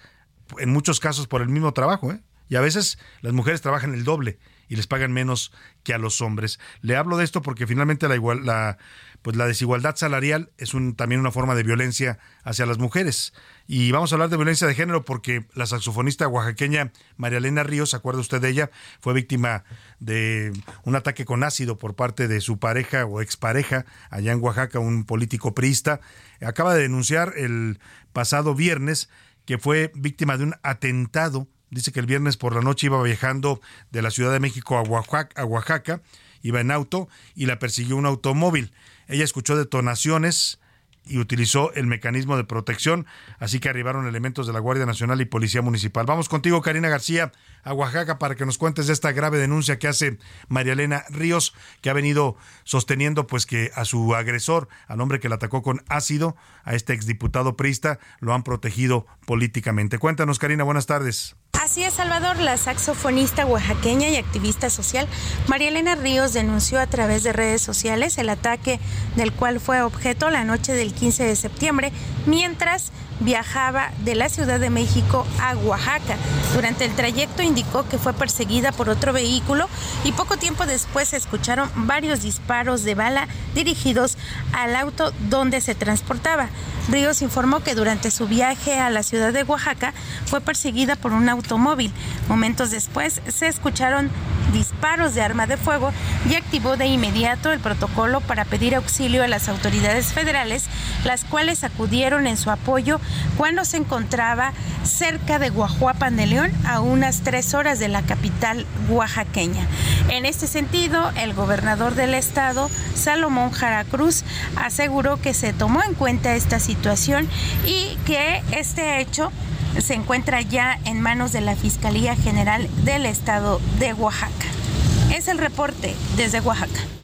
en muchos casos por el mismo trabajo, ¿eh? Y a veces las mujeres trabajan el doble y les pagan menos que a los hombres. Le hablo de esto porque finalmente la, igual, la, pues la desigualdad salarial es un, también una forma de violencia hacia las mujeres. Y vamos a hablar de violencia de género porque la saxofonista oaxaqueña María Elena Ríos, ¿se acuerda usted de ella? Fue víctima de un ataque con ácido por parte de su pareja o expareja allá en Oaxaca, un político priista. Acaba de denunciar el pasado viernes que fue víctima de un atentado. Dice que el viernes por la noche iba viajando de la Ciudad de México a Oaxaca, iba en auto y la persiguió un automóvil. Ella escuchó detonaciones y utilizó el mecanismo de protección, así que arribaron elementos de la Guardia Nacional y Policía Municipal. Vamos contigo, Karina García, a Oaxaca para que nos cuentes de esta grave denuncia que hace María Elena Ríos, que ha venido sosteniendo pues que a su agresor, al hombre que la atacó con ácido, a este exdiputado prista, lo han protegido políticamente. Cuéntanos, Karina, buenas tardes. Así es, Salvador, la saxofonista oaxaqueña y activista social María Elena Ríos denunció a través de redes sociales el ataque del cual fue objeto la noche del 15 de septiembre, mientras viajaba de la Ciudad de México a Oaxaca. Durante el trayecto indicó que fue perseguida por otro vehículo y poco tiempo después se escucharon varios disparos de bala dirigidos al auto donde se transportaba. Ríos informó que durante su viaje a la ciudad de Oaxaca fue perseguida por un automóvil. Momentos después se escucharon disparos de arma de fuego y activó de inmediato el protocolo para pedir auxilio a las autoridades federales, las cuales acudieron en su apoyo cuando se encontraba cerca de Guajuapan de León, a unas tres horas de la capital oaxaqueña. En este sentido, el gobernador del estado, Salomón Jara Cruz, aseguró que se tomó en cuenta esta situación y que este hecho se encuentra ya en manos de la Fiscalía General del Estado de Oaxaca. Es el reporte desde Oaxaca.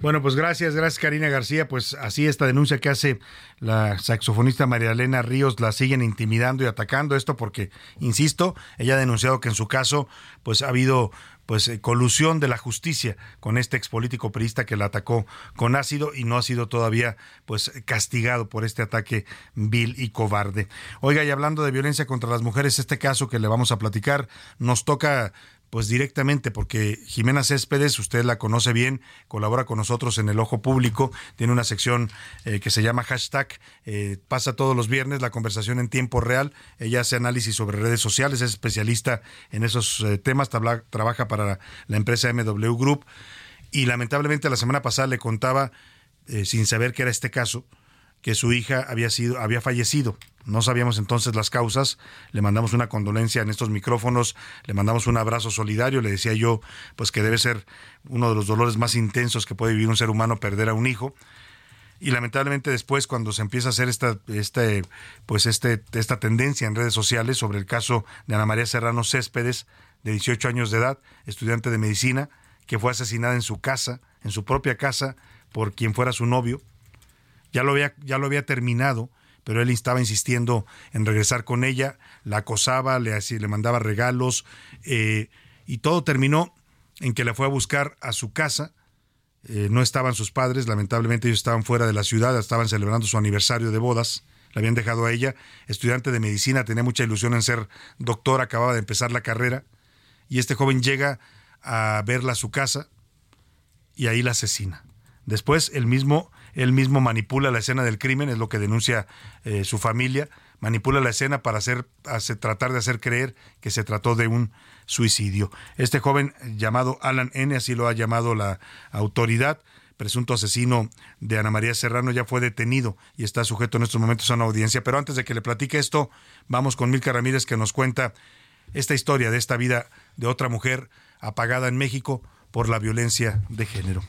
Bueno, pues gracias, gracias Karina García. Pues así esta denuncia que hace la saxofonista María Elena Ríos la siguen intimidando y atacando esto porque, insisto, ella ha denunciado que en su caso pues ha habido pues eh, colusión de la justicia con este expolítico priista que la atacó con ácido y no ha sido todavía pues castigado por este ataque vil y cobarde. Oiga, y hablando de violencia contra las mujeres, este caso que le vamos a platicar nos toca pues directamente, porque Jimena Céspedes, usted la conoce bien, colabora con nosotros en el Ojo Público, tiene una sección eh, que se llama hashtag, eh, pasa todos los viernes la conversación en tiempo real, ella hace análisis sobre redes sociales, es especialista en esos eh, temas, trabaja para la empresa MW Group y lamentablemente la semana pasada le contaba, sin saber que era este caso, que su hija había sido había fallecido. No sabíamos entonces las causas. Le mandamos una condolencia en estos micrófonos, le mandamos un abrazo solidario, le decía yo pues que debe ser uno de los dolores más intensos que puede vivir un ser humano perder a un hijo. Y lamentablemente después cuando se empieza a hacer esta este pues este esta tendencia en redes sociales sobre el caso de Ana María Serrano Céspedes, de 18 años de edad, estudiante de medicina, que fue asesinada en su casa, en su propia casa por quien fuera su novio ya lo había, ya lo había terminado, pero él estaba insistiendo en regresar con ella, la acosaba, le, le mandaba regalos, eh, y todo terminó en que la fue a buscar a su casa. Eh, no estaban sus padres, lamentablemente ellos estaban fuera de la ciudad, estaban celebrando su aniversario de bodas, la habían dejado a ella, estudiante de medicina, tenía mucha ilusión en ser doctor, acababa de empezar la carrera, y este joven llega a verla a su casa y ahí la asesina. Después el mismo él mismo manipula la escena del crimen, es lo que denuncia eh, su familia, manipula la escena para tratar de hacer creer que se trató de un suicidio. Este joven llamado Alan N., así lo ha llamado la autoridad, presunto asesino de Ana María Serrano, ya fue detenido y está sujeto en estos momentos a una audiencia. Pero antes de que le platique esto, vamos con Milka Ramírez que nos cuenta esta historia de esta vida de otra mujer apagada en México por la violencia de género.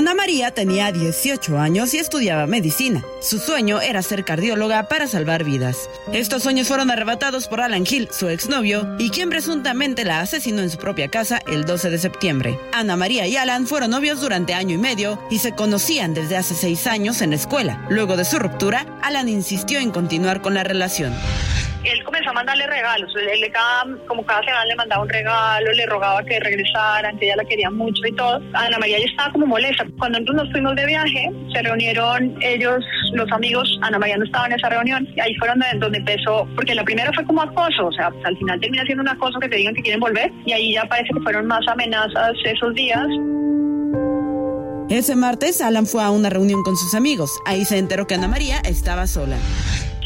Ana María tenía 18 años y estudiaba medicina. Su sueño era ser cardióloga para salvar vidas. Estos sueños fueron arrebatados por Alan Hill, su exnovio, y quien presuntamente la asesinó en su propia casa el 12 de septiembre. Ana María y Alan fueron novios durante año y medio y se conocían desde hace seis años en la escuela. Luego de su ruptura, Alan insistió en continuar con la relación él comenzó a mandarle regalos. Él, cada, como cada semana le mandaba un regalo, le rogaba que regresaran, que ella la quería mucho y todo. Ana María ya estaba como molesta. Cuando nosotros nos fuimos de viaje, se reunieron ellos, los amigos. Ana María no estaba en esa reunión. Y ahí fueron donde, empezó, porque la primera fue como acoso. O sea, al final termina siendo un acoso que te digan que quieren volver. Y ahí ya parece que fueron más amenazas esos días. Ese martes, Alan fue a una reunión con sus amigos. Ahí se enteró que Ana María estaba sola.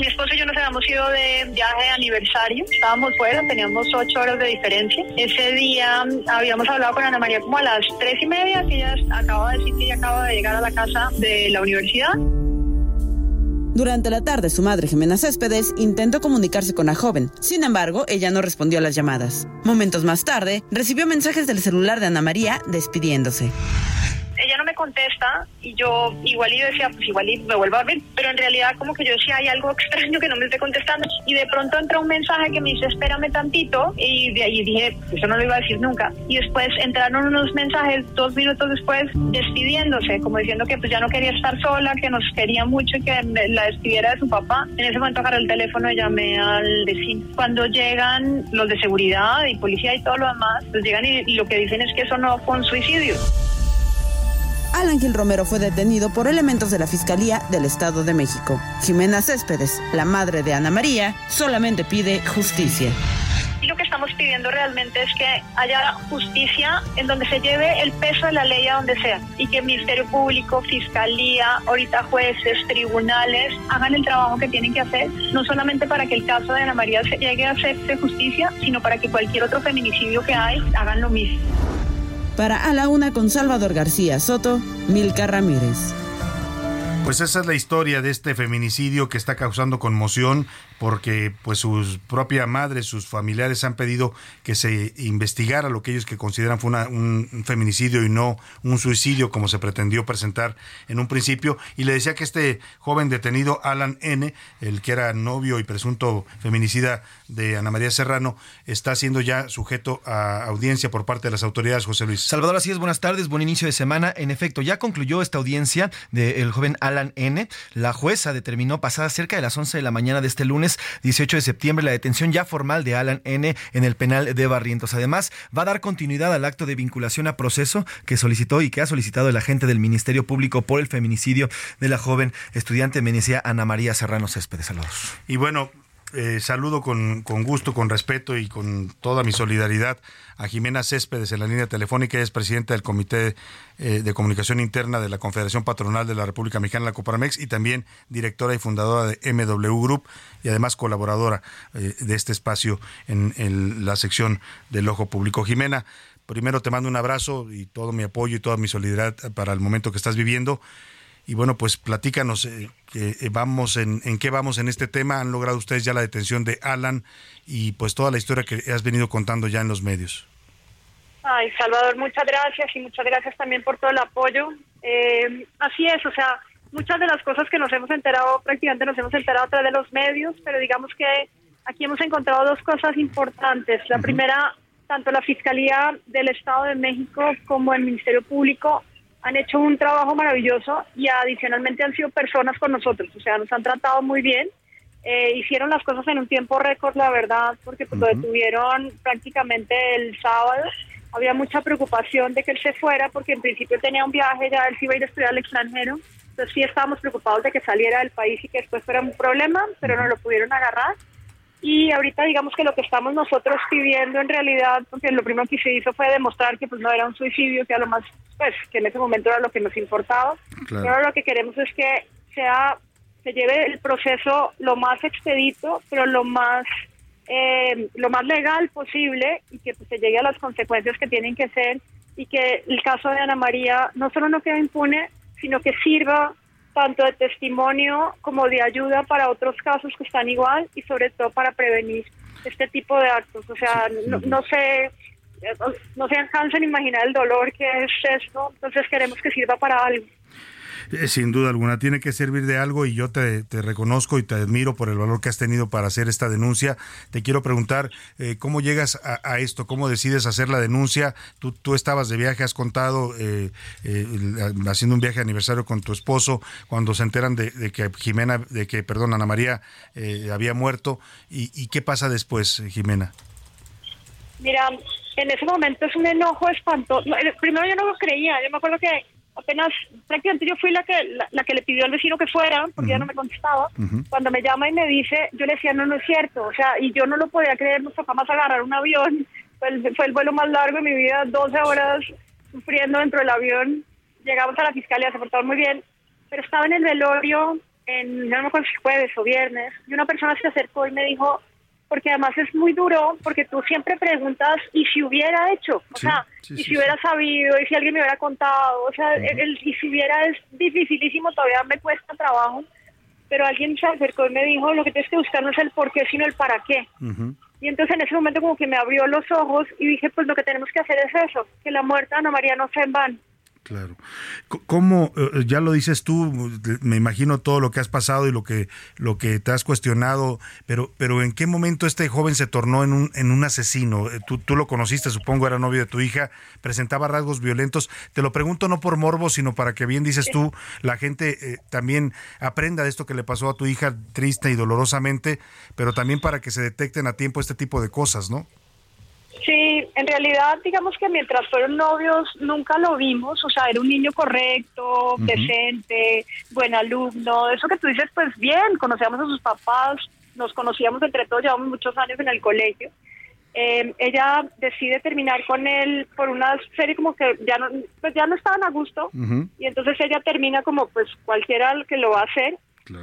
Mi esposo y yo nos habíamos ido de viaje de aniversario, estábamos fuera, teníamos ocho horas de diferencia. Ese día mm, habíamos hablado con Ana María como a las tres y media, que ella acaba de decir que ella acaba de llegar a la casa de la universidad. Durante la tarde, su madre, Jimena Céspedes, intentó comunicarse con la joven. Sin embargo, ella no respondió a las llamadas. Momentos más tarde, recibió mensajes del celular de Ana María despidiéndose ella no me contesta y yo igual y decía, pues igual y me vuelvo a ver, pero en realidad como que yo decía, hay algo extraño que no me esté contestando y de pronto entra un mensaje que me dice, espérame tantito y de ahí dije, eso no lo iba a decir nunca. Y después entraron unos mensajes dos minutos después despidiéndose, como diciendo que pues ya no quería estar sola, que nos quería mucho y que la despidiera de su papá. En ese momento agarré el teléfono y llamé al vecino. Cuando llegan los de seguridad y policía y todo lo demás, pues llegan y, y lo que dicen es que eso no fue un suicidio. Alan Gil Romero fue detenido por elementos de la Fiscalía del Estado de México. Jimena Céspedes, la madre de Ana María, solamente pide justicia. Lo que estamos pidiendo realmente es que haya justicia en donde se lleve el peso de la ley a donde sea y que el Ministerio Público, Fiscalía, ahorita jueces, tribunales hagan el trabajo que tienen que hacer, no solamente para que el caso de Ana María se llegue a hacerse justicia, sino para que cualquier otro feminicidio que hay hagan lo mismo. Para A la Una con Salvador García Soto, Milka Ramírez. Pues esa es la historia de este feminicidio que está causando conmoción porque pues su propia madre, sus familiares han pedido que se investigara lo que ellos que consideran fue un feminicidio y no un suicidio como se pretendió presentar en un principio y le decía que este joven detenido Alan N, el que era novio y presunto feminicida de Ana María Serrano, está siendo ya sujeto a audiencia por parte de las autoridades, José Luis. Salvador, así es, buenas tardes, buen inicio de semana. En efecto, ya concluyó esta audiencia del joven Alan N. La jueza determinó pasada cerca de las 11 de la mañana de este lunes 18 de septiembre la detención ya formal de Alan N. en el penal de Barrientos. Además, va a dar continuidad al acto de vinculación a proceso que solicitó y que ha solicitado el agente del Ministerio Público por el feminicidio de la joven estudiante menecía Ana María Serrano Céspedes. Saludos. Y bueno, eh, saludo con, gusto, con respeto y con toda mi solidaridad a Jimena Céspedes en la línea telefónica. es presidenta del Comité eh, de Comunicación Interna de la Confederación Patronal de la República Mexicana, la Coparmex, y también directora y fundadora de MW Group y además colaboradora eh, de este espacio en la sección del Ojo Público. Jimena, primero te mando un abrazo y todo mi apoyo y toda mi solidaridad para el momento que estás viviendo. Y bueno, pues platícanos eh, eh, vamos en, en qué vamos en este tema. Han logrado ustedes ya la detención de Alan y pues toda la historia que has venido contando ya en los medios. Ay, Salvador, muchas gracias y muchas gracias también por todo el apoyo. Eh, así es, o sea, muchas de las cosas que nos hemos enterado, prácticamente nos hemos enterado a través de los medios, pero digamos que aquí hemos encontrado dos cosas importantes. La primera, tanto la Fiscalía del Estado de México como el Ministerio Público han hecho un trabajo maravilloso y adicionalmente han sido personas con nosotros, o sea, nos han tratado muy bien. Eh, hicieron las cosas en un tiempo récord, la verdad, porque pues, lo detuvieron prácticamente el sábado. Había mucha preocupación de que él se fuera, porque en principio tenía un viaje, ya él se iba a ir a estudiar al extranjero. Entonces sí estábamos preocupados de que saliera del país y que después fuera un problema, pero no lo pudieron agarrar. Y ahorita digamos que lo que estamos nosotros pidiendo en realidad, porque lo primero que se hizo fue demostrar que pues no era un suicidio, que era lo más, pues que en ese momento era lo que nos importaba. Pero ahora lo que queremos es que sea, se lleve el proceso lo más expedito, pero lo más eh, lo más legal posible y que pues, se llegue a las consecuencias que tienen que ser y que el caso de Ana María no solo no quede impune, sino que sirva tanto de testimonio como de ayuda para otros casos que están igual y sobre todo para prevenir este tipo de actos. O sea, no, no sé, no se alcanzan a imaginar el dolor que es esto, entonces queremos que sirva para algo. Eh, sin duda alguna, tiene que servir de algo y yo te, reconozco y te admiro por el valor que has tenido para hacer esta denuncia. Te quiero preguntar, eh, ¿cómo llegas a, esto? ¿Cómo decides hacer la denuncia? Tú, tú estabas de viaje, has contado, eh, haciendo un viaje de aniversario con tu esposo, cuando se enteran de, que Jimena, de que, perdón, Ana María había muerto. ¿Y, ¿Y qué pasa después, Jimena? Mira, en ese momento es un enojo espantoso. Primero yo no lo creía, yo me acuerdo que apenas prácticamente yo fui la que la, que le pidió al vecino que fuera porque ya no me contestaba. Cuando me llama y me dice yo le decía no no es cierto o sea y yo no lo podía creer nos tocó más agarrar un avión. Fue el, fue el vuelo más largo de mi vida 12 horas sufriendo dentro del avión. Llegamos a la fiscalía se portaron muy bien pero estaba en el velorio en no me acuerdo si jueves o viernes y una persona se acercó y me dijo porque además es muy duro, porque tú siempre preguntas, ¿y si hubiera hecho? O sea, ¿y si hubiera sabido? ¿Y si alguien me hubiera contado? O sea, el, y si hubiera es dificilísimo, todavía me cuesta trabajo, pero alguien se acercó y me dijo, lo que tienes que buscar no es el por qué, sino el para qué. Y entonces en ese momento como que me abrió los ojos y dije, pues lo que tenemos que hacer es eso, que la muerte de Ana María no sea en vano. Claro. ¿Cómo, eh, ya lo dices tú, me imagino todo lo que has pasado y lo que, lo que te has cuestionado, pero, pero ¿en qué momento este joven se tornó en un, en un asesino? Eh, tú, tú lo conociste, supongo, era novio de tu hija, presentaba rasgos violentos. Te lo pregunto no por morbo, sino para que bien dices tú, la gente eh, también aprenda de esto que le pasó a tu hija triste y dolorosamente, pero también para que se detecten a tiempo este tipo de cosas, ¿no? Sí, en realidad digamos que mientras fueron novios nunca lo vimos, o sea, era un niño correcto, decente, buen alumno, eso que tú dices, pues bien, conocíamos a sus papás, nos conocíamos entre todos, llevamos muchos años en el colegio. Eh, ella decide terminar con él por una serie como que ya no, pues ya no estaban a gusto. Y entonces ella termina como pues cualquiera que lo va a hacer.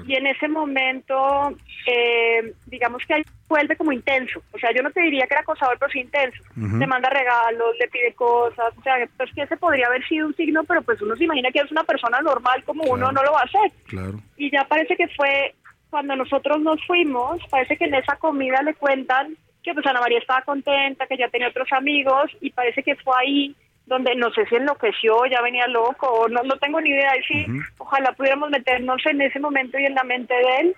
Y en ese momento, eh, digamos que vuelve como intenso. O sea, yo no te diría que era acosador, pero sí intenso. Le manda regalos, le pide cosas. O sea, pues que ese podría haber sido un signo, pero pues uno se imagina que es una persona normal como uno no lo va a hacer. Y ya parece que fue cuando nosotros nos fuimos, parece que en esa comida le cuentan que pues Ana María estaba contenta, que ya tenía otros amigos y parece que fue ahí donde no sé si enloqueció, ya venía loco, o no, no tengo ni idea. Y sí, ojalá pudiéramos meternos en ese momento y en la mente de él.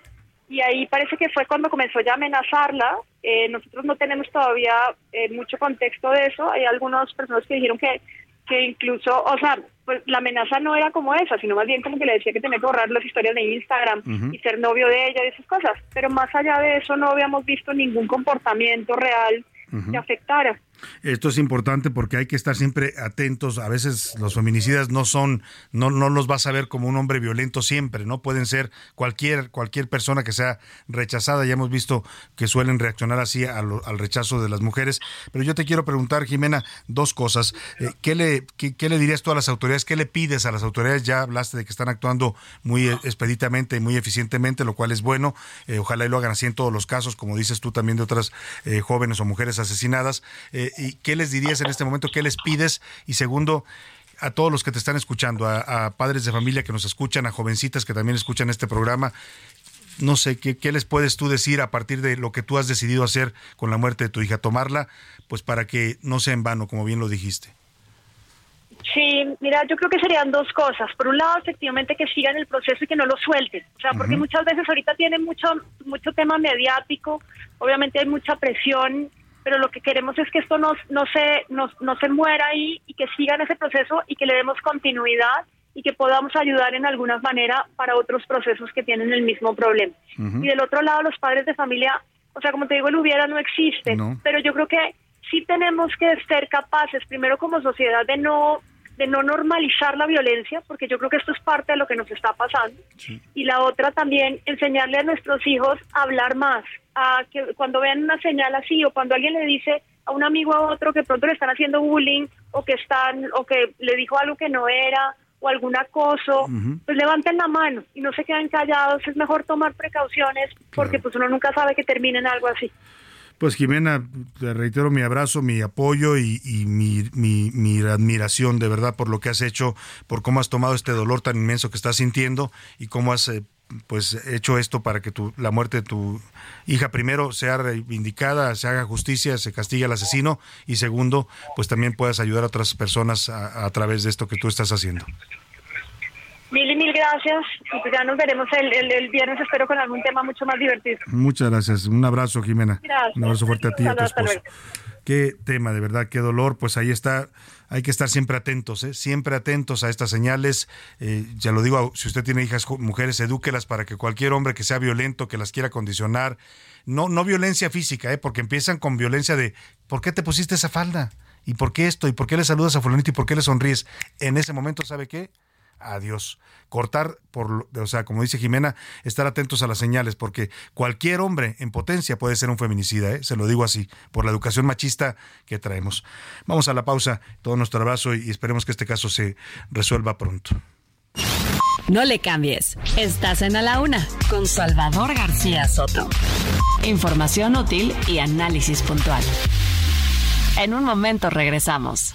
Y ahí parece que fue cuando comenzó ya a amenazarla. Eh, nosotros no tenemos todavía eh, mucho contexto de eso. Hay algunas personas que dijeron que, que incluso, o sea, pues la amenaza no era como esa, sino más bien como que le decía que tenía que borrar las historias de Instagram y ser novio de ella y esas cosas. Pero más allá de eso no habíamos visto ningún comportamiento real que afectara. Esto es importante porque hay que estar siempre atentos. A veces los feminicidas no son, no, no los vas a ver como un hombre violento siempre, ¿no? Pueden ser cualquier, cualquier persona que sea rechazada. Ya hemos visto que suelen reaccionar así al, rechazo de las mujeres. Pero yo te quiero preguntar, Jimena, dos cosas. Eh, ¿qué, le, qué, le dirías tú a las autoridades? ¿Qué le pides a las autoridades? Ya hablaste de que están actuando muy expeditamente y muy eficientemente, lo cual es bueno. Eh, ojalá y lo hagan así en todos los casos, como dices tú también de otras eh, jóvenes o mujeres asesinadas. ¿Y qué les dirías en este momento? ¿Qué les pides? Y segundo, a todos los que te están escuchando, a, padres de familia que nos escuchan, a jovencitas que también escuchan este programa, no sé, ¿qué, ¿qué, les puedes tú decir a partir de lo que tú has decidido hacer con la muerte de tu hija? Tomarla, pues para que no sea en vano, como bien lo dijiste. Sí, mira, yo creo que serían dos cosas. Por un lado, efectivamente, que sigan el proceso y que no lo suelten. O sea, porque muchas veces ahorita tienen mucho, mucho tema mediático, obviamente hay mucha presión pero lo que queremos es que esto no, no, se, no, no se muera ahí y que siga en ese proceso y que le demos continuidad y que podamos ayudar en alguna manera para otros procesos que tienen el mismo problema. Y del otro lado, los padres de familia, o sea, como te digo, el hubiera no existe, pero yo creo que sí tenemos que ser capaces, primero como sociedad, de no de no normalizar la violencia, porque yo creo que esto es parte de lo que nos está pasando. Y la otra también, enseñarle a nuestros hijos a hablar más, a que cuando vean una señal así o cuando alguien le dice a un amigo a otro que pronto le están haciendo bullying o que están o que le dijo algo que no era o algún acoso, pues levanten la mano y no se queden callados, es mejor tomar precauciones porque pues uno nunca sabe que termine en algo así. Pues Jimena, te reitero mi abrazo, mi apoyo y, mi, mi, admiración de verdad por lo que has hecho, por cómo has tomado este dolor tan inmenso que estás sintiendo y cómo has eh, pues hecho esto para que tu, la muerte de tu hija primero sea reivindicada, se haga justicia, se castigue al asesino y segundo, pues también puedas ayudar a otras personas a través de esto que tú estás haciendo. Mil y mil gracias. Pues ya nos veremos el, viernes, espero, con algún tema mucho más divertido. Muchas gracias. Un abrazo, Jimena. Un abrazo fuerte a ti y a tu esposo. Qué tema, de verdad, qué dolor. Pues ahí está. Hay que estar siempre atentos, ¿eh? siempre atentos a estas señales. Eh, ya lo digo, si usted tiene hijas mujeres, edúquelas para que cualquier hombre que sea violento, que las quiera condicionar, no, no violencia física, ¿eh? porque empiezan con violencia de ¿por qué te pusiste esa falda? ¿Y por qué esto? ¿Y por qué le saludas a fulanito? ¿Y por qué le sonríes? En ese momento, ¿sabe qué? Adiós. Cortar, por, o sea, como dice Jimena, estar atentos a las señales, porque cualquier hombre en potencia puede ser un feminicida, ¿eh? se lo digo así, por la educación machista que traemos. Vamos a la pausa, todo nuestro abrazo y esperemos que este caso se resuelva pronto. No le cambies. Estás en A la Una con Salvador García Soto. Información útil y análisis puntual. En un momento regresamos.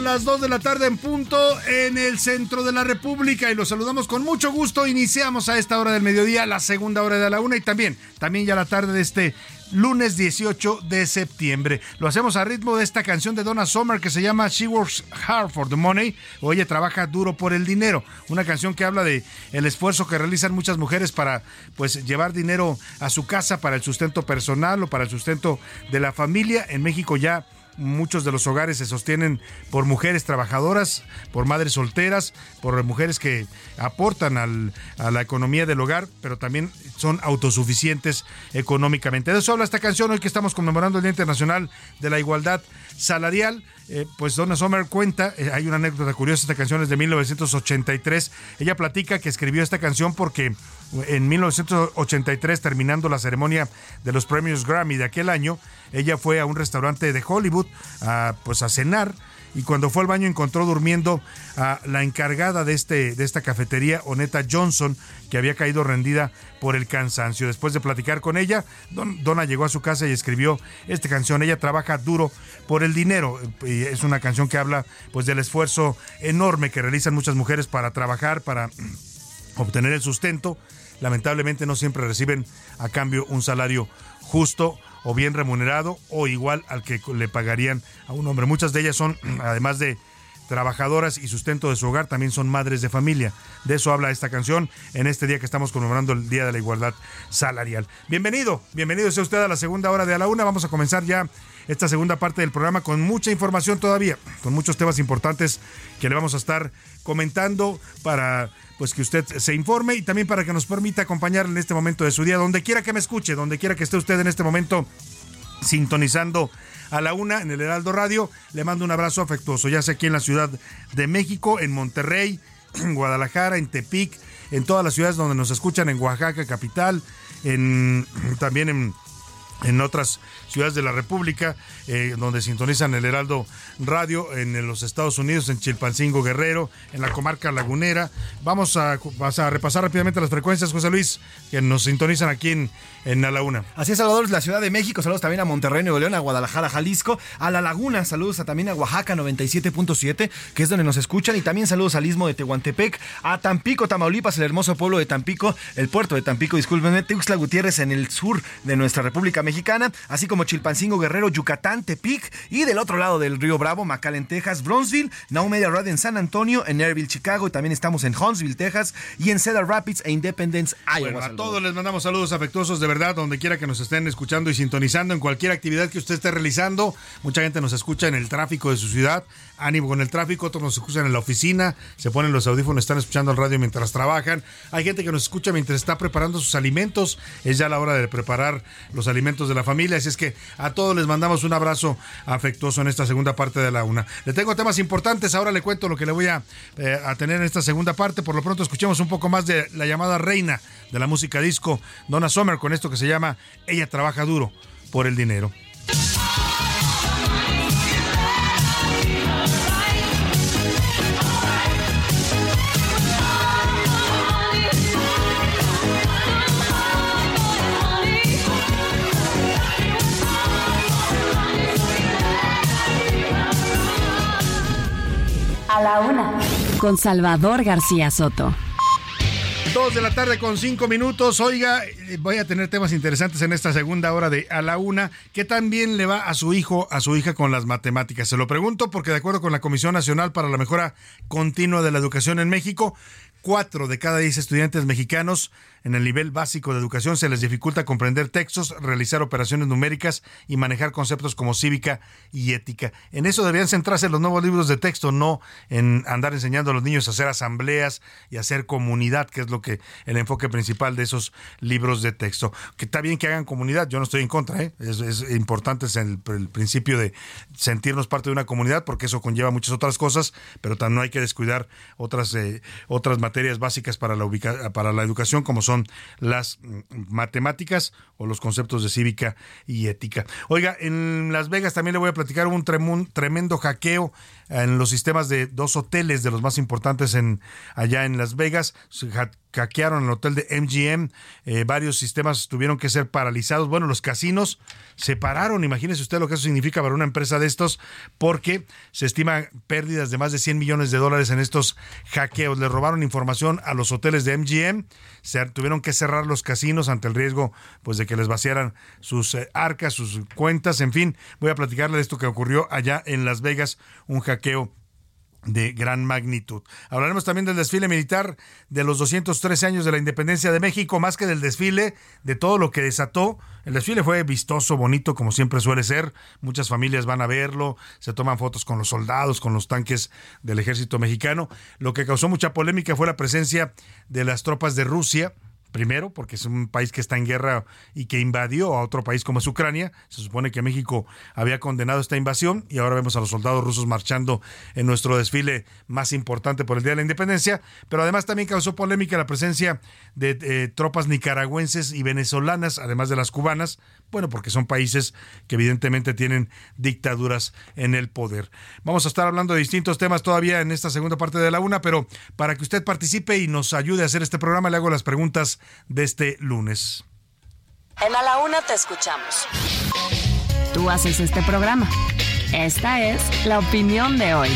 Las 2 de la tarde en punto en el centro de la República y los saludamos con mucho gusto. Iniciamos a esta hora del mediodía, la segunda hora de la una y también, también ya la tarde de este lunes 18 de septiembre. Lo hacemos a ritmo de esta canción de Donna Summer que se llama She Works Hard for the Money o Ella trabaja duro por el dinero. Una canción que habla de el esfuerzo que realizan muchas mujeres para pues llevar dinero a su casa para el sustento personal o para el sustento de la familia. En México ya muchos de los hogares se sostienen por mujeres trabajadoras, por madres solteras, por mujeres que aportan a la economía del hogar, pero también son autosuficientes económicamente. De eso habla esta canción hoy que estamos conmemorando el Día Internacional de la Igualdad Salarial. Eh, pues Donna Sommer cuenta, eh, hay una anécdota curiosa, esta canción es de 1983. Ella platica que escribió esta canción porque en 1983, terminando la ceremonia de los premios Grammy de aquel año, ella fue a un restaurante de Hollywood a, pues a cenar y cuando fue al baño encontró durmiendo a la encargada de, este, de esta cafetería, Oneta Johnson, que había caído rendida por el cansancio. Después de platicar con ella, Donna llegó a su casa y escribió esta canción. Ella trabaja duro por el dinero. Es una canción que habla pues del esfuerzo enorme que realizan muchas mujeres para trabajar, para obtener el sustento. Lamentablemente no siempre reciben a cambio un salario justo o bien remunerado o igual al que le pagarían a un hombre. Muchas de ellas son, además de trabajadoras y sustento de su hogar, también son madres de familia. De eso habla esta canción en este día que estamos conmemorando el Día de la Igualdad Salarial. Bienvenido, bienvenido sea usted a la segunda hora de a la una. Vamos a comenzar ya esta segunda parte del programa con mucha información todavía, con muchos temas importantes que le vamos a estar comentando para pues que usted se informe y también para que nos permita acompañarle en este momento de su día, donde quiera que me escuche, donde quiera que esté usted en este momento sintonizando a la una en el Heraldo Radio. Le mando un abrazo afectuoso, ya sea aquí en la Ciudad de México, en Monterrey, en Guadalajara, en Tepic, en todas las ciudades donde nos escuchan, en Oaxaca, capital, en, también en en otras ciudades de la República, eh, donde sintonizan el Heraldo Radio, en los Estados Unidos, en Chilpancingo Guerrero, en la comarca lagunera. Vamos a, a repasar rápidamente las frecuencias, José Luis, que nos sintonizan aquí en, en la Una. Así es, Salvador, la Ciudad de México, saludos también a Monterrey, Nuevo León, a Guadalajara, Jalisco, a La Laguna, saludos también a Oaxaca 97.7, que es donde nos escuchan, y también saludos al Istmo de Tehuantepec, a Tampico, Tamaulipas, el hermoso pueblo de Tampico, el puerto de Tampico, discúlpenme, Tuxtla Gutiérrez en el sur de nuestra República Mexicana, así como Chilpancingo, Guerrero, Yucatán, Tepic, y del otro lado del río Bravo, McAllen, Texas, Bronzeville, Now Media Radio en San Antonio, en Airville, Chicago, y también estamos en Huntsville, Texas, y en Cedar Rapids e Independence, Iowa. a todos les mandamos saludos afectuosos de verdad, donde quiera que nos estén escuchando y sintonizando en cualquier actividad que usted esté realizando. Mucha gente nos escucha en el tráfico de su ciudad, ánimo con el tráfico, otros nos escuchan en la oficina, se ponen los audífonos, están escuchando el radio mientras trabajan. Hay gente que nos escucha mientras está preparando sus alimentos, es ya la hora de preparar los alimentos de la familia, así es que a todos les mandamos un abrazo afectuoso en esta segunda parte de la una. Le tengo temas importantes, ahora le cuento lo que le voy a, eh, a tener en esta segunda parte, por lo pronto escuchemos un poco más de la llamada reina de la música disco, Donna Summer, con esto que se llama Ella trabaja duro por el dinero. A la una. Con Salvador García Soto. Dos de la tarde con cinco minutos. Oiga, eh, voy a tener temas interesantes en esta segunda hora de A la Una. ¿Qué tan bien le va a su hijo, a su hija con las matemáticas? Se lo pregunto porque de acuerdo con la Comisión Nacional para la Mejora Continua de la Educación en México, cuatro de cada diez estudiantes mexicanos en el nivel básico de educación se les dificulta comprender textos, realizar operaciones numéricas y manejar conceptos como cívica y ética. En eso deberían centrarse los nuevos libros de texto, no en andar enseñando a los niños a hacer asambleas y a hacer comunidad, que es lo que el enfoque principal de esos libros de texto. Que está bien que hagan comunidad, yo no estoy en contra, ¿eh? es, importante el, el, principio de sentirnos parte de una comunidad, porque eso conlleva muchas otras cosas, pero no hay que descuidar otras, eh, otras básicas para la, para la educación, como son las matemáticas o los conceptos de cívica y ética. Oiga, en Las Vegas también le voy a platicar un tremendo hackeo en los sistemas de dos hoteles de los más importantes en allá en Las Vegas. Se hackearon el hotel de MGM, eh, varios sistemas tuvieron que ser paralizados. Bueno, los casinos se pararon, imagínese usted lo que eso significa para una empresa de estos, porque se estiman pérdidas de más de 100 millones de dólares en estos hackeos. Le robaron información a los hoteles de MGM, se tuvieron que cerrar los casinos ante el riesgo pues de que les vaciaran sus eh, arcas, sus cuentas, en fin, voy a platicarle de esto que ocurrió allá en Las Vegas, un hackeo de gran magnitud. Hablaremos también del desfile militar de los 213 años de la independencia de México, más que del desfile, de todo lo que desató. El desfile fue vistoso, bonito, como siempre suele ser. Muchas familias van a verlo, se toman fotos con los soldados, con los tanques del ejército mexicano. Lo que causó mucha polémica fue la presencia de las tropas de Rusia Primero, porque es un país que está en guerra y que invadió a otro país como es Ucrania. Se supone que México había condenado esta invasión y ahora vemos a los soldados rusos marchando en nuestro desfile más importante por el Día de la Independencia. Pero además también causó polémica la presencia de eh, tropas nicaragüenses y venezolanas, además de las cubanas. Bueno, porque son países que evidentemente tienen dictaduras en el poder. Vamos a estar hablando de distintos temas todavía en esta segunda parte de la una, pero para que usted participe y nos ayude a hacer este programa, le hago las preguntas de este lunes. En A la Una te escuchamos. Tú haces este programa. Esta es la opinión de hoy.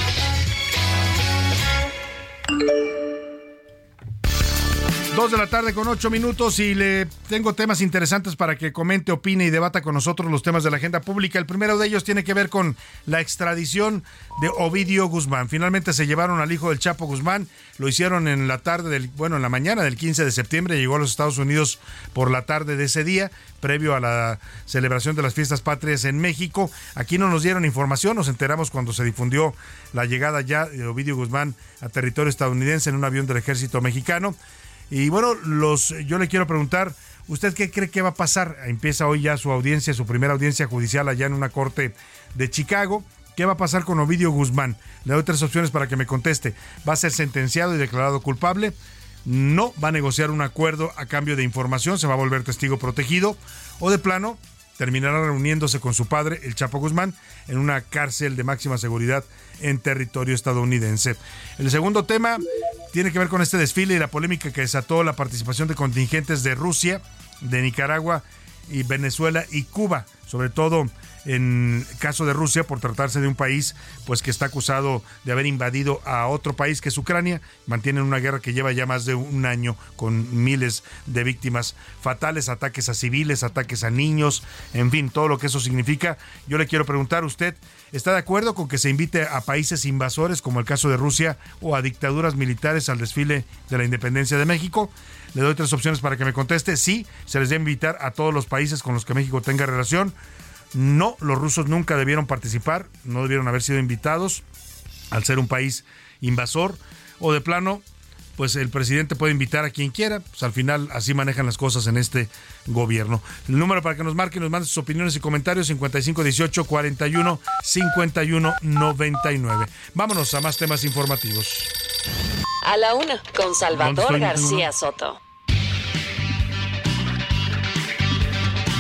Dos de la tarde con ocho minutos y le tengo temas interesantes para que comente, opine y debata con nosotros los temas de la agenda pública. El primero de ellos tiene que ver con la extradición de Ovidio Guzmán. Finalmente se llevaron al hijo del Chapo Guzmán, lo hicieron en la tarde del, bueno, en la mañana del 15 de septiembre, llegó a los Estados Unidos por la tarde de ese día, previo a la celebración de las fiestas patrias en México. Aquí no nos dieron información, nos enteramos cuando se difundió la llegada ya de Ovidio Guzmán a territorio estadounidense en un avión del ejército mexicano. Y bueno, los, yo le quiero preguntar, ¿usted qué cree que va a pasar? Empieza hoy ya su audiencia, su primera audiencia judicial allá en una corte de Chicago. ¿Qué va a pasar con Ovidio Guzmán? Le doy tres opciones para que me conteste. ¿Va a ser sentenciado y declarado culpable? No va a negociar un acuerdo a cambio de información, se va a volver testigo protegido. O de plano, terminará reuniéndose con su padre, el Chapo Guzmán, en una cárcel de máxima seguridad en territorio estadounidense. El segundo tema tiene que ver con este desfile y la polémica que desató la participación de contingentes de Rusia, de Nicaragua y Venezuela y Cuba, sobre todo en caso de Rusia por tratarse de un país pues que está acusado de haber invadido a otro país que es Ucrania, mantienen una guerra que lleva ya más de un año con miles de víctimas fatales, ataques a civiles, ataques a niños, en fin, todo lo que eso significa. Yo le quiero preguntar, ¿usted está de acuerdo con que se invite a países invasores como el caso de Rusia o a dictaduras militares al desfile de la independencia de México? Le doy tres opciones para que me conteste. Sí, se les debe invitar a todos los países con los que México tenga relación. No, los rusos nunca debieron participar, no debieron haber sido invitados al ser un país invasor. O de plano, pues el presidente puede invitar a quien quiera, pues al final así manejan las cosas en este gobierno. El número para que nos marquen, nos manden sus opiniones y comentarios 5518 41 51 99. Vámonos a más temas informativos. A la una con Salvador García Soto.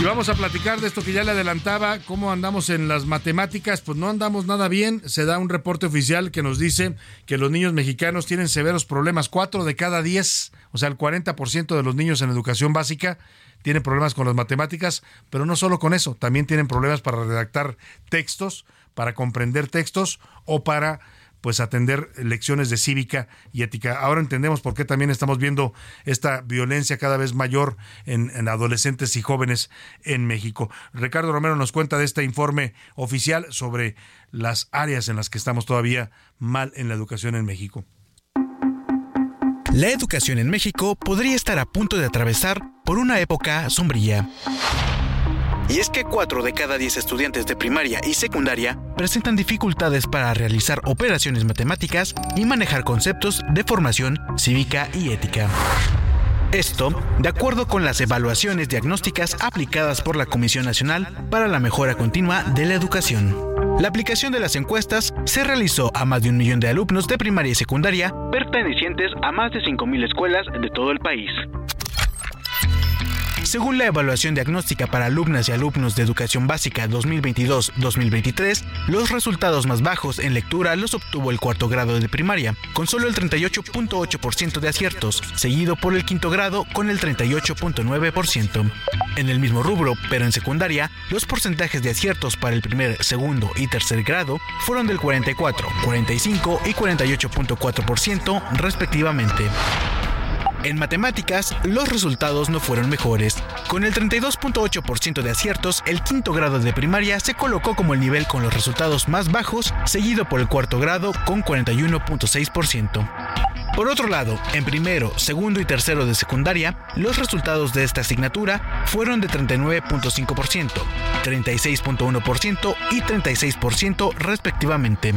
Y vamos a platicar de esto que ya le adelantaba, cómo andamos en las matemáticas. Pues no andamos nada bien. Se da un reporte oficial que nos dice que los niños mexicanos tienen severos problemas. Cuatro de cada diez, o sea, el 40% de los niños en educación básica tienen problemas con las matemáticas, pero no solo con eso, también tienen problemas para redactar textos, para comprender textos o para pues atender lecciones de cívica y ética. Ahora entendemos por qué también estamos viendo esta violencia cada vez mayor en, adolescentes y jóvenes en México. Ricardo Romero nos cuenta de este informe oficial sobre las áreas en las que estamos todavía mal en la educación en México. La educación en México podría estar a punto de atravesar por una época sombría. Y es que 4 de cada 10 estudiantes de primaria y secundaria presentan dificultades para realizar operaciones matemáticas y manejar conceptos de formación cívica y ética. Esto, de acuerdo con las evaluaciones diagnósticas aplicadas por la Comisión Nacional para la Mejora Continua de la Educación. La aplicación de las encuestas se realizó a más de un millón de alumnos de primaria y secundaria pertenecientes a más de 5.000 escuelas de todo el país. Según la evaluación diagnóstica para alumnas y alumnos de educación básica 2022-2023, los resultados más bajos en lectura los obtuvo el cuarto grado de primaria, con solo el 38.8% de aciertos, seguido por el quinto grado con el 38.9%. En el mismo rubro, pero en secundaria, los porcentajes de aciertos para el primer, segundo y tercer grado fueron del 44, 45 y 48.4% respectivamente. En matemáticas, los resultados no fueron mejores. Con el 32.8% de aciertos, el quinto grado de primaria se colocó como el nivel con los resultados más bajos, seguido por el cuarto grado con 41.6%. Por otro lado, en primero, segundo y tercero de secundaria, los resultados de esta asignatura fueron de 39.5%, 36.1% y 36% respectivamente.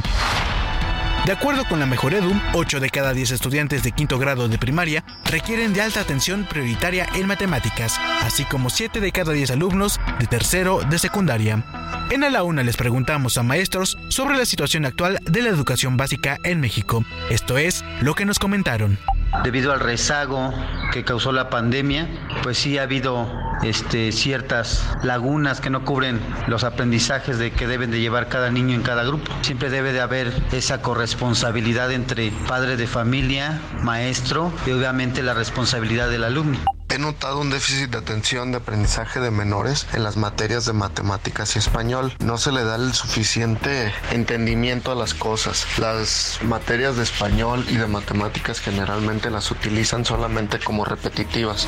De acuerdo con la Mejor Edu, 8 de cada 10 estudiantes de quinto grado de primaria requieren de alta atención prioritaria en matemáticas, así como 7 de cada 10 alumnos de tercero de secundaria. En A la Una les preguntamos a maestros sobre la situación actual de la educación básica en México. Esto es lo que nos comentaron. Debido al rezago que causó la pandemia, pues sí ha habido este, ciertas lagunas que no cubren los aprendizajes de que deben de llevar cada niño en cada grupo. Siempre debe de haber esa corresponsabilidad entre padre de familia, maestro y obviamente la responsabilidad del alumno. He notado un déficit de atención de aprendizaje de menores en las materias de matemáticas y español. No se le da el suficiente entendimiento a las cosas. Las materias de español y de matemáticas generalmente las utilizan solamente como repetitivas.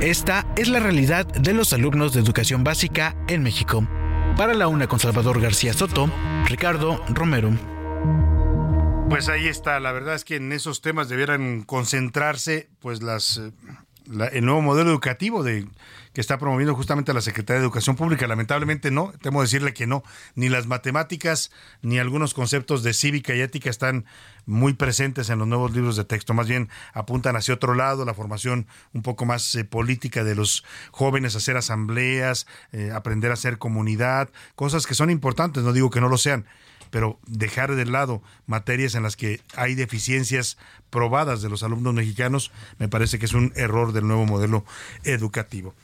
Esta es la realidad de los alumnos de educación básica en México. Para la una con Salvador García Soto, Ricardo Romero. Pues ahí está, la verdad es que en esos temas debieran concentrarse pues las eh, el nuevo modelo educativo de que está promoviendo justamente la Secretaría de Educación Pública. Lamentablemente no, temo decirle que no, ni las matemáticas ni algunos conceptos de cívica y ética están muy presentes en los nuevos libros de texto, más bien apuntan hacia otro lado, la formación un poco más eh, política de los jóvenes, hacer asambleas, eh, aprender a ser comunidad, cosas que son importantes, no digo que no lo sean, pero dejar de lado materias en las que hay deficiencias probadas de los alumnos mexicanos, me parece que es un error del nuevo modelo educativo.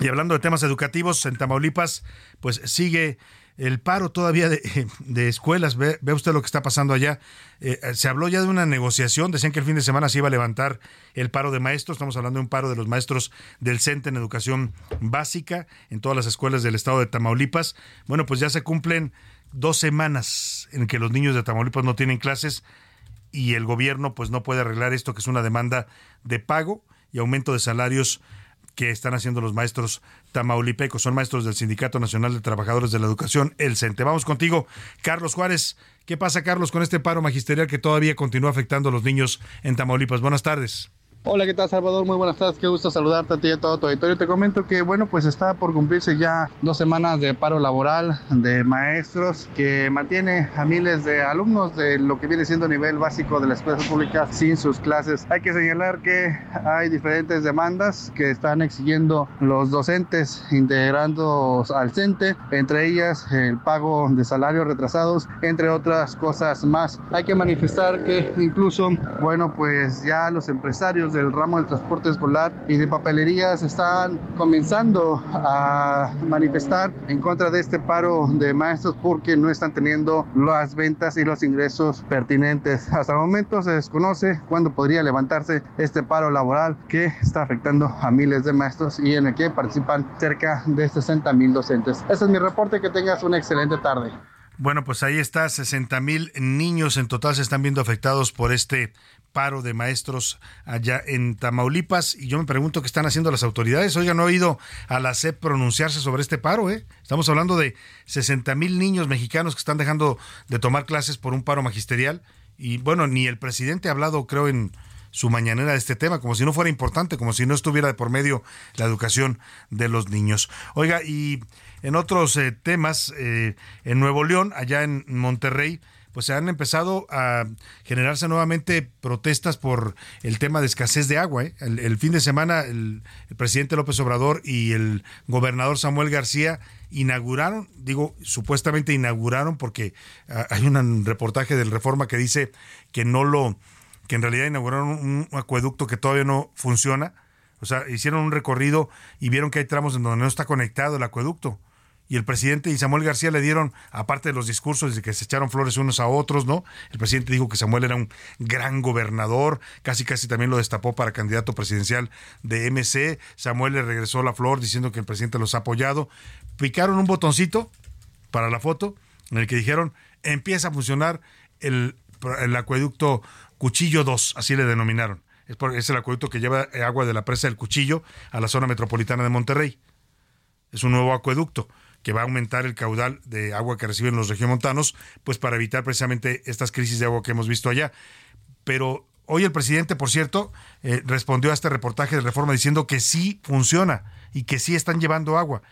Y hablando de temas educativos, en Tamaulipas, pues sigue el paro todavía de, escuelas. Ve, usted lo que está pasando allá. Eh, se habló ya de una negociación. Decían que el fin de semana se iba a levantar el paro de maestros. Estamos hablando de un paro de los maestros del CENTE en educación básica en todas las escuelas del estado de Tamaulipas. Bueno, pues ya se cumplen dos semanas en que los niños de Tamaulipas no tienen clases y el gobierno pues no puede arreglar esto que es una demanda de pago y aumento de salarios que están haciendo los maestros tamaulipecos. Son maestros del Sindicato Nacional de Trabajadores de la Educación, el CENTE. Vamos contigo, Carlos Juárez. ¿Qué pasa, Carlos, con este paro magisterial que todavía continúa afectando a los niños en Tamaulipas? Buenas tardes. Hola, ¿qué tal Salvador? Muy buenas tardes, qué gusto saludarte a ti y a todo tu auditorio. Te comento que, bueno, pues está por cumplirse ya dos semanas de paro laboral de maestros que mantiene a miles de alumnos de lo que viene siendo nivel básico de la escuela pública sin sus clases. Hay que señalar que hay diferentes demandas que están exigiendo los docentes integrando al CENTE, entre ellas el pago de salarios retrasados, entre otras cosas más. Hay que manifestar que incluso, bueno, pues ya los empresarios del ramo del transporte escolar y de papelerías están comenzando a manifestar en contra de este paro de maestros porque no están teniendo las ventas y los ingresos pertinentes. Hasta el momento se desconoce cuándo podría levantarse este paro laboral que está afectando a miles de maestros y en el que participan cerca de 60 mil docentes. Ese es mi reporte, que tengas una excelente tarde. Bueno, pues ahí está, 60 mil niños en total se están viendo afectados por este paro de maestros allá en Tamaulipas. Y yo me pregunto qué están haciendo las autoridades. Oiga, no he oído a la SEP pronunciarse sobre este paro, ¿eh? Estamos hablando de 60 mil niños mexicanos que están dejando de tomar clases por un paro magisterial. Y bueno, ni el presidente ha hablado, creo, en su mañanera de este tema, como si no fuera importante, como si no estuviera de por medio la educación de los niños. Oiga, y en otros eh, temas, eh, en Nuevo León, allá en Monterrey, pues se han empezado a generarse nuevamente protestas por el tema de escasez de agua. ¿eh? El, fin de semana el, presidente López Obrador y el gobernador Samuel García inauguraron, digo, supuestamente inauguraron porque ah, hay un reportaje del Reforma que dice que no lo, que en realidad inauguraron un acueducto que todavía no funciona. O sea, hicieron un recorrido y vieron que hay tramos en donde no está conectado el acueducto y el presidente y Samuel García le dieron, aparte de los discursos de que se echaron flores unos a otros, ¿no? El presidente dijo que Samuel era un gran gobernador, casi casi también lo destapó para candidato presidencial de MC. Samuel le regresó la flor diciendo que el presidente los ha apoyado. Picaron un botoncito para la foto en el que dijeron, empieza a funcionar el, el acueducto Cuchillo 2, así le denominaron. Es, es el acueducto que lleva agua de la presa del Cuchillo a la zona metropolitana de Monterrey. Es un nuevo acueducto que va a aumentar el caudal de agua que reciben los regiomontanos, pues para evitar precisamente estas crisis de agua que hemos visto allá. Pero hoy el presidente, por cierto, eh, respondió a este reportaje de reforma diciendo que sí funciona y que sí están llevando agua.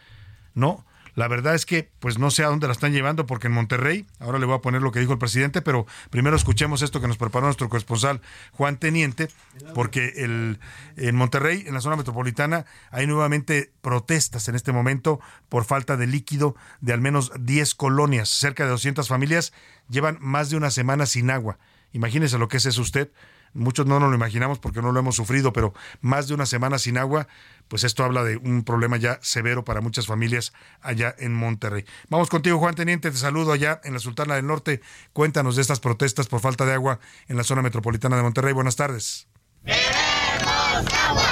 No, la verdad es que, pues no sé a dónde la están llevando, porque en Monterrey, ahora le voy a poner lo que dijo el presidente, pero primero escuchemos esto que nos preparó nuestro corresponsal Juan Teniente, porque el, en Monterrey, en la zona metropolitana, hay nuevamente protestas en este momento por falta de líquido de al menos 10 colonias. Cerca de 200 familias llevan más de una semana sin agua. Imagínese lo que es eso usted muchos no nos lo imaginamos porque no lo hemos sufrido, pero más de una semana sin agua, pues esto habla de un problema ya severo para muchas familias allá en Monterrey. Vamos contigo, Juan Teniente, te saludo allá en la Sultana del Norte. Cuéntanos de estas protestas por falta de agua en la zona metropolitana de Monterrey. Buenas tardes. ¡Queremos agua!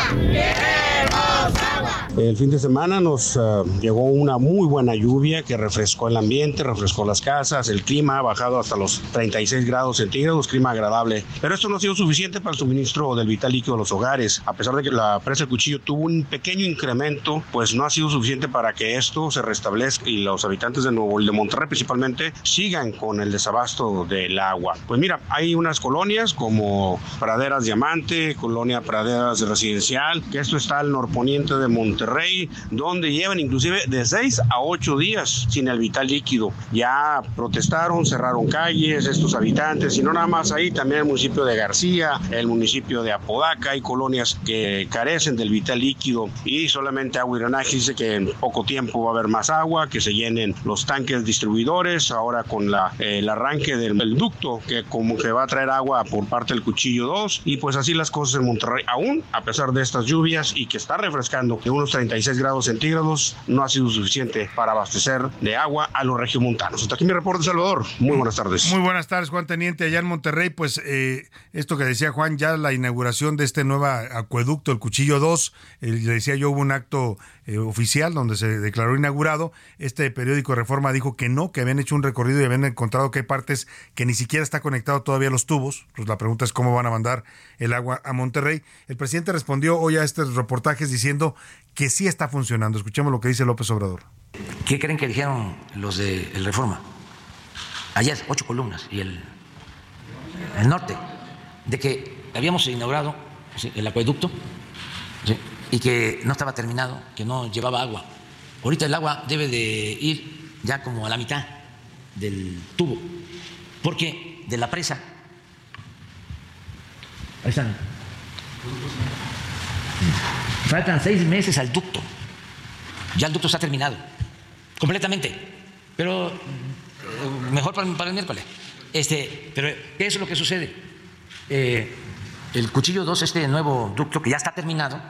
El fin de semana nos uh, llegó una muy buena lluvia que refrescó el ambiente, refrescó las casas, el clima ha bajado hasta los 36 grados centígrados, clima agradable. Pero esto no ha sido suficiente para el suministro del vital líquido a los hogares. A pesar de que la presa del cuchillo tuvo un pequeño incremento, pues no ha sido suficiente para que esto se restablezca y los habitantes de Nuevo de Monterrey principalmente sigan con el desabasto del agua. Pues mira, hay unas colonias como Praderas Diamante, Colonia Praderas Residencial, que esto está al norponiente de Monterrey Rey, donde llevan inclusive de 6 a 8 días sin el vital líquido. Ya protestaron, cerraron calles estos habitantes y no nada más ahí, también el municipio de García, el municipio de Apodaca, hay colonias que carecen del vital líquido y solamente agua drenaje dice que en poco tiempo va a haber más agua, que se llenen los tanques distribuidores, ahora con la, el arranque del, del ducto que como que va a traer agua por parte del cuchillo 2 y pues así las cosas en Monterrey, aún a pesar de estas lluvias y que está refrescando de unos 36 grados centígrados no ha sido suficiente para abastecer de agua a los regiomontanos. Hasta aquí mi reporte, Salvador. Muy buenas tardes. Muy buenas tardes, Juan Teniente. Allá en Monterrey, pues eh, esto que decía Juan, ya la inauguración de este nuevo acueducto, el Cuchillo 2, eh, le decía yo, hubo un acto eh, oficial donde se declaró inaugurado. Este periódico Reforma dijo que no, que habían hecho un recorrido y habían encontrado que hay partes que ni siquiera está conectado todavía los tubos. Pues la pregunta es cómo van a mandar el agua a Monterrey. El presidente respondió hoy a estos reportajes diciendo que sí está funcionando. Escuchemos lo que dice López Obrador. ¿Qué creen que dijeron los de Reforma? Ayer, ocho columnas y el, el norte, de que habíamos inaugurado el acueducto ¿sí? Y que no estaba terminado, que no llevaba agua. Ahorita el agua debe de ir ya como a la mitad del tubo, porque de la presa, ahí están, faltan seis meses al ducto, ya el ducto está terminado, completamente, pero mejor para, para el miércoles. Este, pero ¿qué es lo que sucede? Eh, el cuchillo 2, este nuevo ducto que ya está terminado,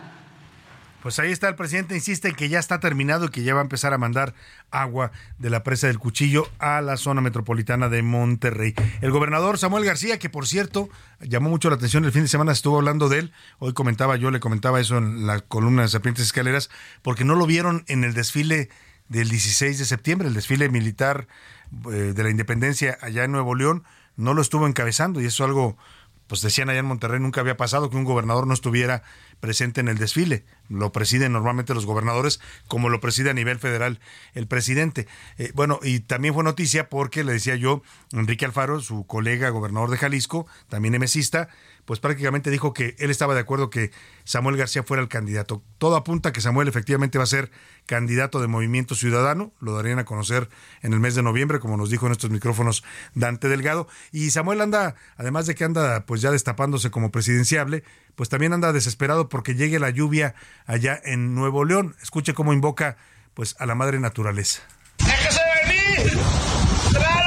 pues ahí está el presidente, insiste en que ya está terminado y que ya va a empezar a mandar agua de la presa del Cuchillo a la zona metropolitana de Monterrey. El gobernador Samuel García, que por cierto llamó mucho la atención el fin de semana, estuvo hablando de él, hoy comentaba yo, le comentaba eso en la columna de Serpientes Escaleras, porque no lo vieron en el desfile del 16 de septiembre, el desfile militar eh, de la independencia allá en Nuevo León, no lo estuvo encabezando y eso es algo pues decían allá en Monterrey, nunca había pasado que un gobernador no estuviera presente en el desfile. Lo presiden normalmente los gobernadores, como lo preside a nivel federal el presidente. Eh, bueno, y también fue noticia porque le decía yo, Enrique Alfaro, su colega gobernador de Jalisco, también emesista, pues prácticamente dijo que él estaba de acuerdo que Samuel García fuera el candidato. Todo apunta a que Samuel efectivamente va a ser candidato de Movimiento Ciudadano, lo darían a conocer en el mes de noviembre, como nos dijo en estos micrófonos Dante Delgado. Y Samuel anda, además de que anda pues ya destapándose como presidenciable, pues también anda desesperado porque llegue la lluvia allá en Nuevo León. Escuche cómo invoca pues a la madre naturaleza. ¡Déjese venir! ¡Claro,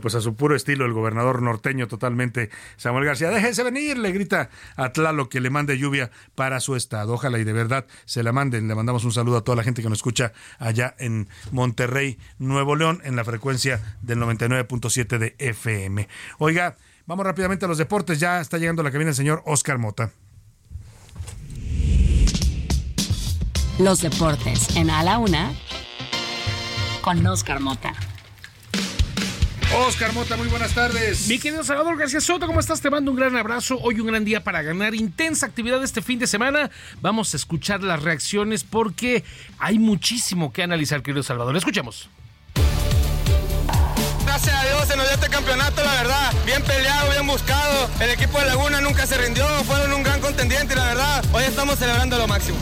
pues a su puro estilo el gobernador norteño totalmente Samuel García. Déjense venir, le grita a Tlalo que le mande lluvia para su estado. Ojalá y de verdad se la manden. Le mandamos un saludo a toda la gente que nos escucha allá en Monterrey, Nuevo León, en la frecuencia del 99.7 de FM. Oiga, vamos rápidamente a los deportes. Ya está llegando a la cabina el señor Oscar Mota. Los deportes en A la Una con Oscar Mota. Oscar Mota, muy buenas tardes. Mi querido Salvador García Soto, ¿cómo estás? Te mando un gran abrazo. Hoy un gran día para ganar. Intensa actividad este fin de semana. Vamos a escuchar las reacciones porque hay muchísimo que analizar, querido Salvador. Escuchemos. Gracias a Dios se nos dio este campeonato, la verdad. Bien peleado, bien buscado. El equipo de Laguna nunca se rindió. Fueron un gran contendiente, la verdad. Hoy estamos celebrando lo máximo.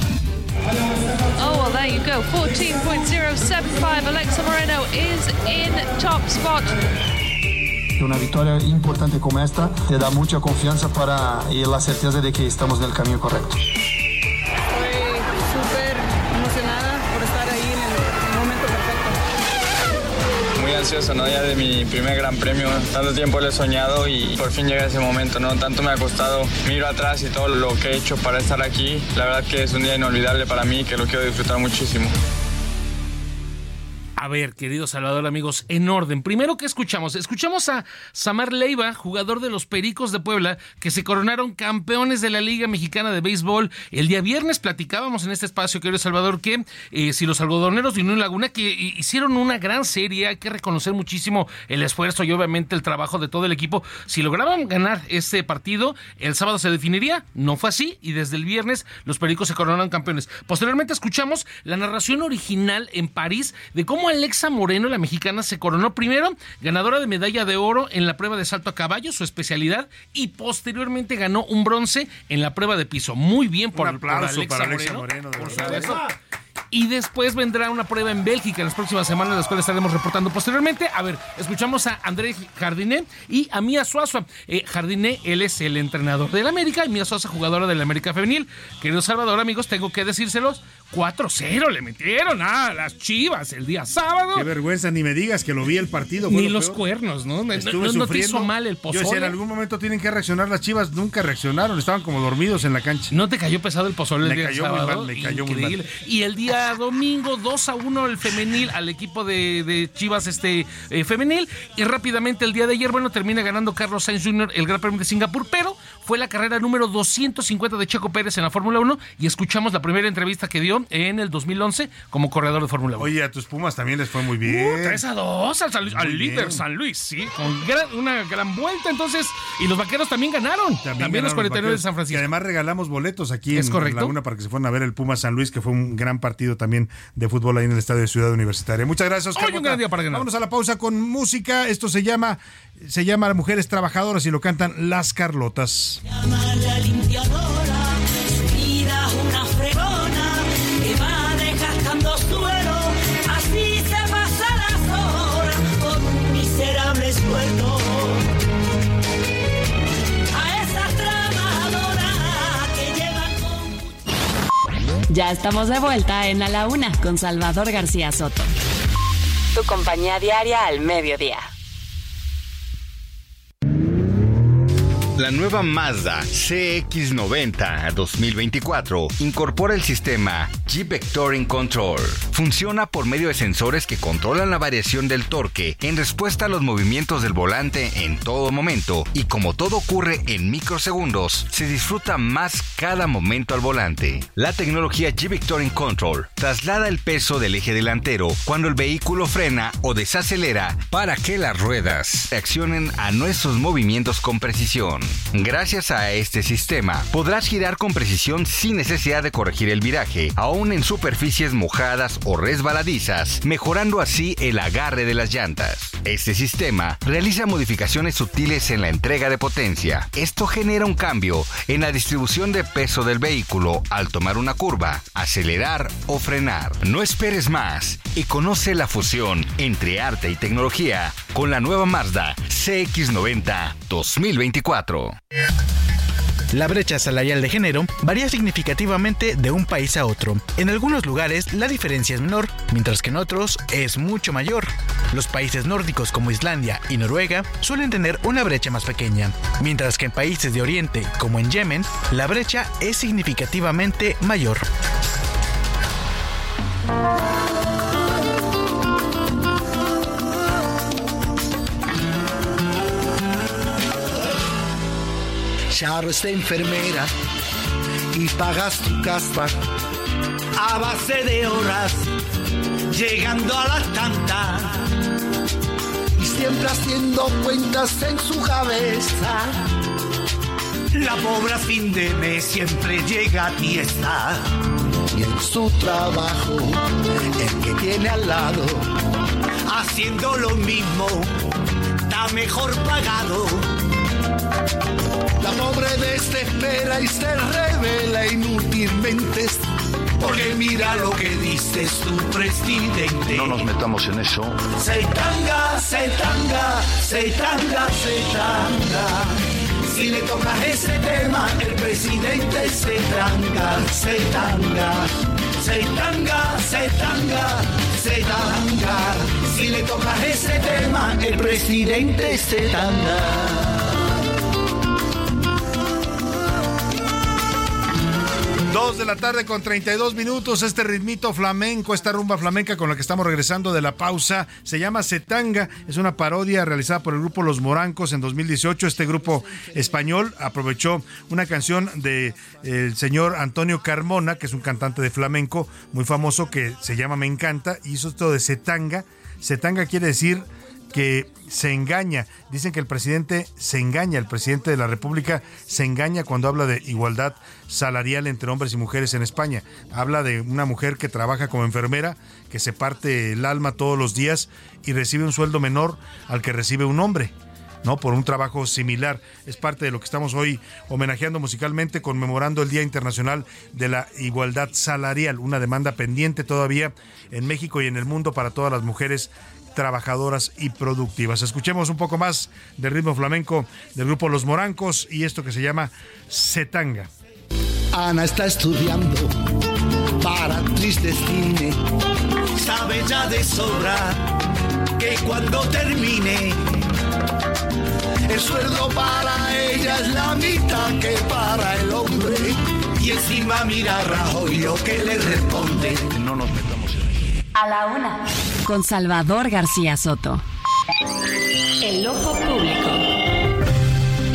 Oh, well, there you go. 14.075. In top spot. Una victoria importante como esta te da mucha confianza para y la certeza de que estamos en el camino correcto. Estoy súper emocionada por estar ahí en el momento perfecto. Muy ansioso, ¿no? Ya de mi primer gran premio. Tanto tiempo lo he soñado y por fin llega ese momento, ¿no? Tanto me ha costado. Miro atrás y todo lo que he hecho para estar aquí. La verdad que es un día inolvidable para mí que lo quiero disfrutar muchísimo. A ver, querido Salvador, amigos, en orden. Primero, ¿qué escuchamos? Escuchamos a Samar Leiva, jugador de los Pericos de Puebla, que se coronaron campeones de la Liga Mexicana de Béisbol. El día viernes platicábamos en este espacio, querido Salvador, que eh, si los algodoneros de Unión Laguna, que hicieron una gran serie, hay que reconocer muchísimo el esfuerzo y obviamente el trabajo de todo el equipo. Si lograban ganar este partido, el sábado se definiría. No fue así y desde el viernes los Pericos se coronaron campeones. Posteriormente escuchamos la narración original en París de cómo Alexa Moreno, la mexicana, se coronó primero ganadora de medalla de oro en la prueba de salto a caballo, su especialidad, y posteriormente ganó un bronce en la prueba de piso. Muy bien por, Alexa, para Alexa Moreno. por y después vendrá una prueba en Bélgica en las próximas semanas, las cuales estaremos reportando posteriormente. A ver, escuchamos a André Jardiné y a Mía Suazo. Eh, Jardiné, él es el entrenador del América y Mía Suazo, jugadora del América Femenil. Querido Salvador, amigos, tengo que decírselos. 4-0 le metieron a las Chivas el día sábado. Qué vergüenza, ni me digas que lo vi el partido. Ni los cuernos, ¿no? Estuve no, te hizo mal el pozole. Yo si en algún momento tienen que reaccionar las Chivas, nunca reaccionaron, estaban como dormidos en la cancha. ¿No te cayó pesado el pozole el día sábado? me cayó muy mal. Y el día domingo 2 a 1 el femenil al equipo de, Chivas este eh, femenil y rápidamente el día de ayer bueno termina ganando Carlos Sainz Jr. el Gran Premio de Singapur pero fue la carrera número 250 de Checo Pérez en la Fórmula 1 y escuchamos la primera entrevista que dio en el 2011 como corredor de Fórmula 1. Oye, a tus Pumas también les fue muy bien. 3 a 2 al, líder San Luis, sí, con una gran vuelta entonces y los vaqueros también ganaron. También, los 49 de San Francisco. Y además regalamos boletos aquí en la Laguna para que se fueran a ver el Pumas San Luis que fue un gran partido también de fútbol ahí en el estadio de Ciudad Universitaria. Muchas gracias, Oscar. Hoy un gran día para ganar. Vámonos a la pausa con música. Esto se llama se llama Mujeres Trabajadoras y lo cantan Las Carlotas. Ya estamos de vuelta en A la Una con Salvador García Soto. Tu compañía diaria al mediodía. La nueva Mazda CX90 2024 incorpora el sistema G-Vectoring Control. Funciona por medio de sensores que controlan la variación del torque en respuesta a los movimientos del volante en todo momento y como todo ocurre en microsegundos, se disfruta más cada momento al volante. La tecnología G-Vectoring Control traslada el peso del eje delantero cuando el vehículo frena o desacelera para que las ruedas reaccionen a nuestros movimientos con precisión. Gracias a este sistema, podrás girar con precisión sin necesidad de corregir el viraje, aún en superficies mojadas o resbaladizas, mejorando así el agarre de las llantas. Este sistema realiza modificaciones sutiles en la entrega de potencia. Esto genera un cambio en la distribución de peso del vehículo al tomar una curva, acelerar o frenar. No esperes más y conoce la fusión entre arte y tecnología con la nueva Mazda CX90 2024. La brecha salarial de género varía significativamente de un país a otro. En algunos lugares la diferencia es menor, mientras que en otros es mucho mayor. Los países nórdicos como Islandia y Noruega suelen tener una brecha más pequeña, mientras que en países de Oriente como en Yemen la brecha es significativamente mayor. Charo esta enfermera y pagas tu casa a base de horas, llegando a las tantas y siempre haciendo cuentas en su cabeza. La pobre fin de mes siempre llega a está y en su trabajo el que tiene al lado haciendo lo mismo está mejor pagado la pobre desespera y se revela inútilmente. Porque mira lo que dice su presidente. No nos metamos en eso. Se tanga, se tanga, se tanga, se tanga. Si le toca ese tema, el presidente se tanga, se tanga. Se tanga, se tanga, se tanga. Si le toca ese tema, el presidente se tanga. Dos de la tarde con 32 minutos. Este ritmito flamenco, esta rumba flamenca con la que estamos regresando de la pausa, se llama Setanga. Es una parodia realizada por el grupo Los Morancos en 2018. Este grupo español aprovechó una canción de señor Antonio Carmona, que es un cantante de flamenco muy famoso que se llama Me Encanta, y hizo esto de Setanga. Setanga quiere decir que se engaña. Dicen que el presidente se engaña, el presidente de la República se engaña cuando habla de igualdad salarial entre hombres y mujeres en España. Habla de una mujer que trabaja como enfermera, que se parte el alma todos los días y recibe un sueldo menor al que recibe un hombre. ¿no? por un trabajo similar. Es parte de lo que estamos hoy homenajeando musicalmente, conmemorando el Día Internacional de la Igualdad Salarial, una demanda pendiente todavía en México y en el mundo para todas las mujeres trabajadoras y productivas. Escuchemos un poco más del ritmo flamenco del grupo Los Morancos y esto que se llama Setanga. Ana está estudiando para actriz de cine. Sabe ya de sobra que cuando termine, el sueldo para ella es la mitad que para el hombre. Y encima mira a Rajoy lo que le responde. No nos metamos en A la una. Con Salvador García Soto. El ojo público.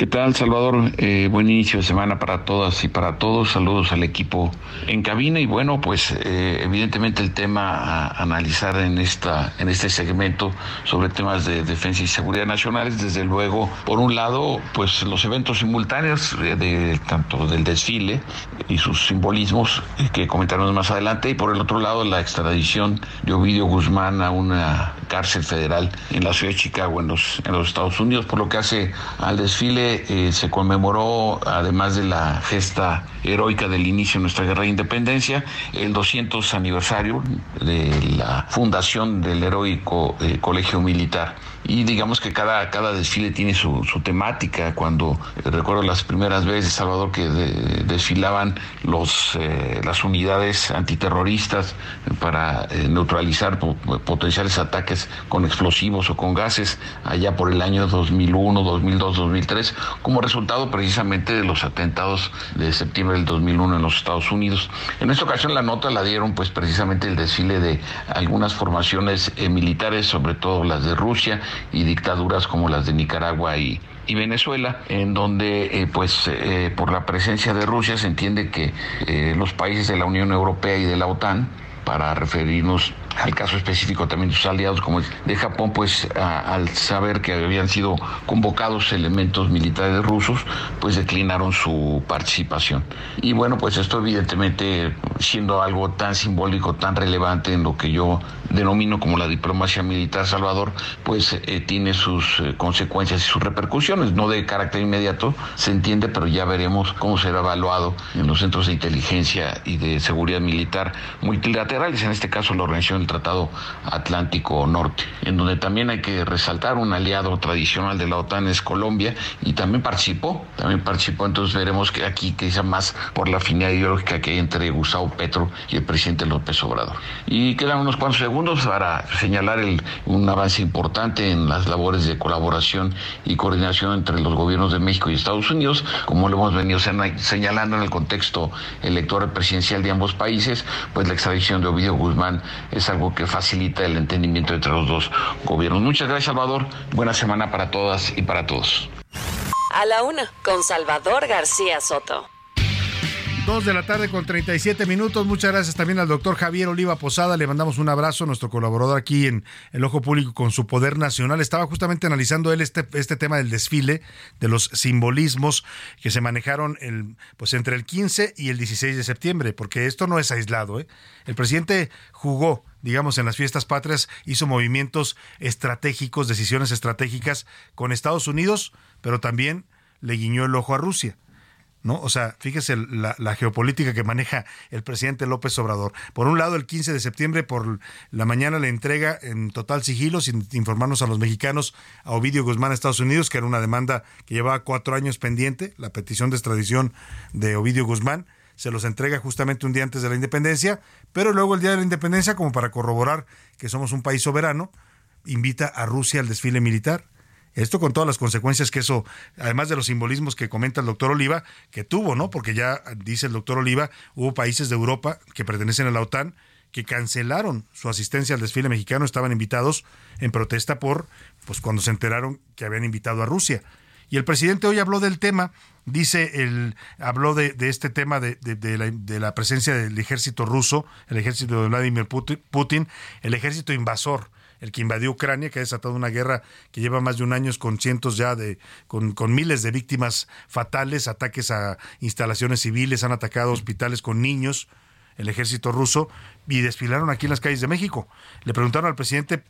¿Qué tal, Salvador? Eh, buen inicio de semana para todas y para todos. Saludos al equipo en cabina y bueno, pues eh, evidentemente el tema a analizar en esta en este segmento sobre temas de defensa y seguridad nacionales, desde luego, por un lado, pues los eventos simultáneos eh, de tanto del desfile y sus simbolismos que comentaremos más adelante y por el otro lado la extradición de Ovidio Guzmán a una cárcel federal en la ciudad de Chicago en los en los Estados Unidos, por lo que hace al desfile eh, se conmemoró, además de la gesta heroica del inicio de nuestra guerra de independencia, el 200 aniversario de la fundación del heroico eh, colegio militar y digamos que cada, cada desfile tiene su, temática. Cuando eh, recuerdo las primeras veces, Salvador, que de- desfilaban los, eh, las unidades antiterroristas para eh, neutralizar po- potenciales ataques con explosivos o con gases allá por el año 2001, 2002, 2003, como resultado precisamente de los atentados de septiembre del 2001 en los Estados Unidos. En esta ocasión la nota la dieron pues precisamente el desfile de algunas formaciones militares, sobre todo las de Rusia y dictaduras como las de Nicaragua y, y Venezuela, en donde eh, pues eh, por la presencia de Rusia se entiende que eh, los países de la Unión Europea y de la OTAN para referirnos al caso específico también de sus aliados como de Japón, pues al saber que habían sido convocados elementos militares rusos, pues declinaron su participación. Y bueno, pues esto evidentemente siendo algo tan simbólico, tan relevante en lo que yo denomino como la diplomacia militar Salvador, pues eh, tiene sus eh, consecuencias y sus repercusiones, no de carácter inmediato, se entiende, pero ya veremos cómo será evaluado en los centros de inteligencia y de seguridad militar multilaterales, en este caso la Organización del Tratado Atlántico Norte, en donde también hay que resaltar un aliado tradicional de la OTAN es Colombia y también participó, también participó, entonces veremos que aquí quizá más por la afinidad ideológica que hay entre Gustavo Petro y el presidente López Obrador. Y quedan unos cuantos segundos para señalar el- un avance importante en las labores de colaboración y coordinación entre los gobiernos de México y Estados Unidos, como lo hemos venido señalando en el contexto electoral presidencial de ambos países, pues la extradición de Ovidio Guzmán es algo que facilita el entendimiento entre los dos gobiernos. Muchas gracias, Salvador. Buena semana para todas y para todos. A la una. Con Salvador García Soto. Dos de la tarde con 37 minutos. Muchas gracias también al doctor Javier Oliva Posada. Le mandamos un abrazo, nuestro colaborador aquí en El Ojo Público con su poder nacional. Estaba justamente analizando él este, este tema del desfile, de los simbolismos que se manejaron pues entre el 15 y el 16 de septiembre, porque esto no es aislado. ¿eh? El presidente jugó digamos, en las fiestas patrias, hizo movimientos estratégicos, decisiones estratégicas con Estados Unidos, pero también le guiñó el ojo a Rusia. ¿No? O sea, fíjese la, la, geopolítica que maneja el presidente López Obrador. Por un lado, el 15 de septiembre por la mañana le entrega en total sigilo, sin informarnos a los mexicanos, a Ovidio Guzmán a Estados Unidos, que era una demanda que llevaba cuatro años pendiente, la petición de extradición de Ovidio Guzmán. se los entrega justamente un día antes de la independencia, pero luego el día de la independencia, como para corroborar que somos un país soberano, invita a Rusia al desfile militar. Esto con todas las consecuencias que eso, además de los simbolismos que comenta el doctor Oliva, que tuvo, ¿no? Porque ya dice el doctor Oliva, hubo países de Europa que pertenecen a la OTAN que cancelaron su asistencia al desfile mexicano, estaban invitados en protesta por, pues cuando se enteraron que habían invitado a Rusia. Y el presidente hoy habló del tema, dice, el, habló de, este tema de, la, de, la, presencia del ejército ruso, el ejército de Vladimir Putin, el ejército invasor el que invadió Ucrania, que ha desatado una guerra que lleva más de un año con cientos ya de, con, con, miles de víctimas fatales, ataques a instalaciones civiles, han atacado hospitales con niños, el ejército ruso y desfilaron aquí en las calles de México. Le preguntaron al presidente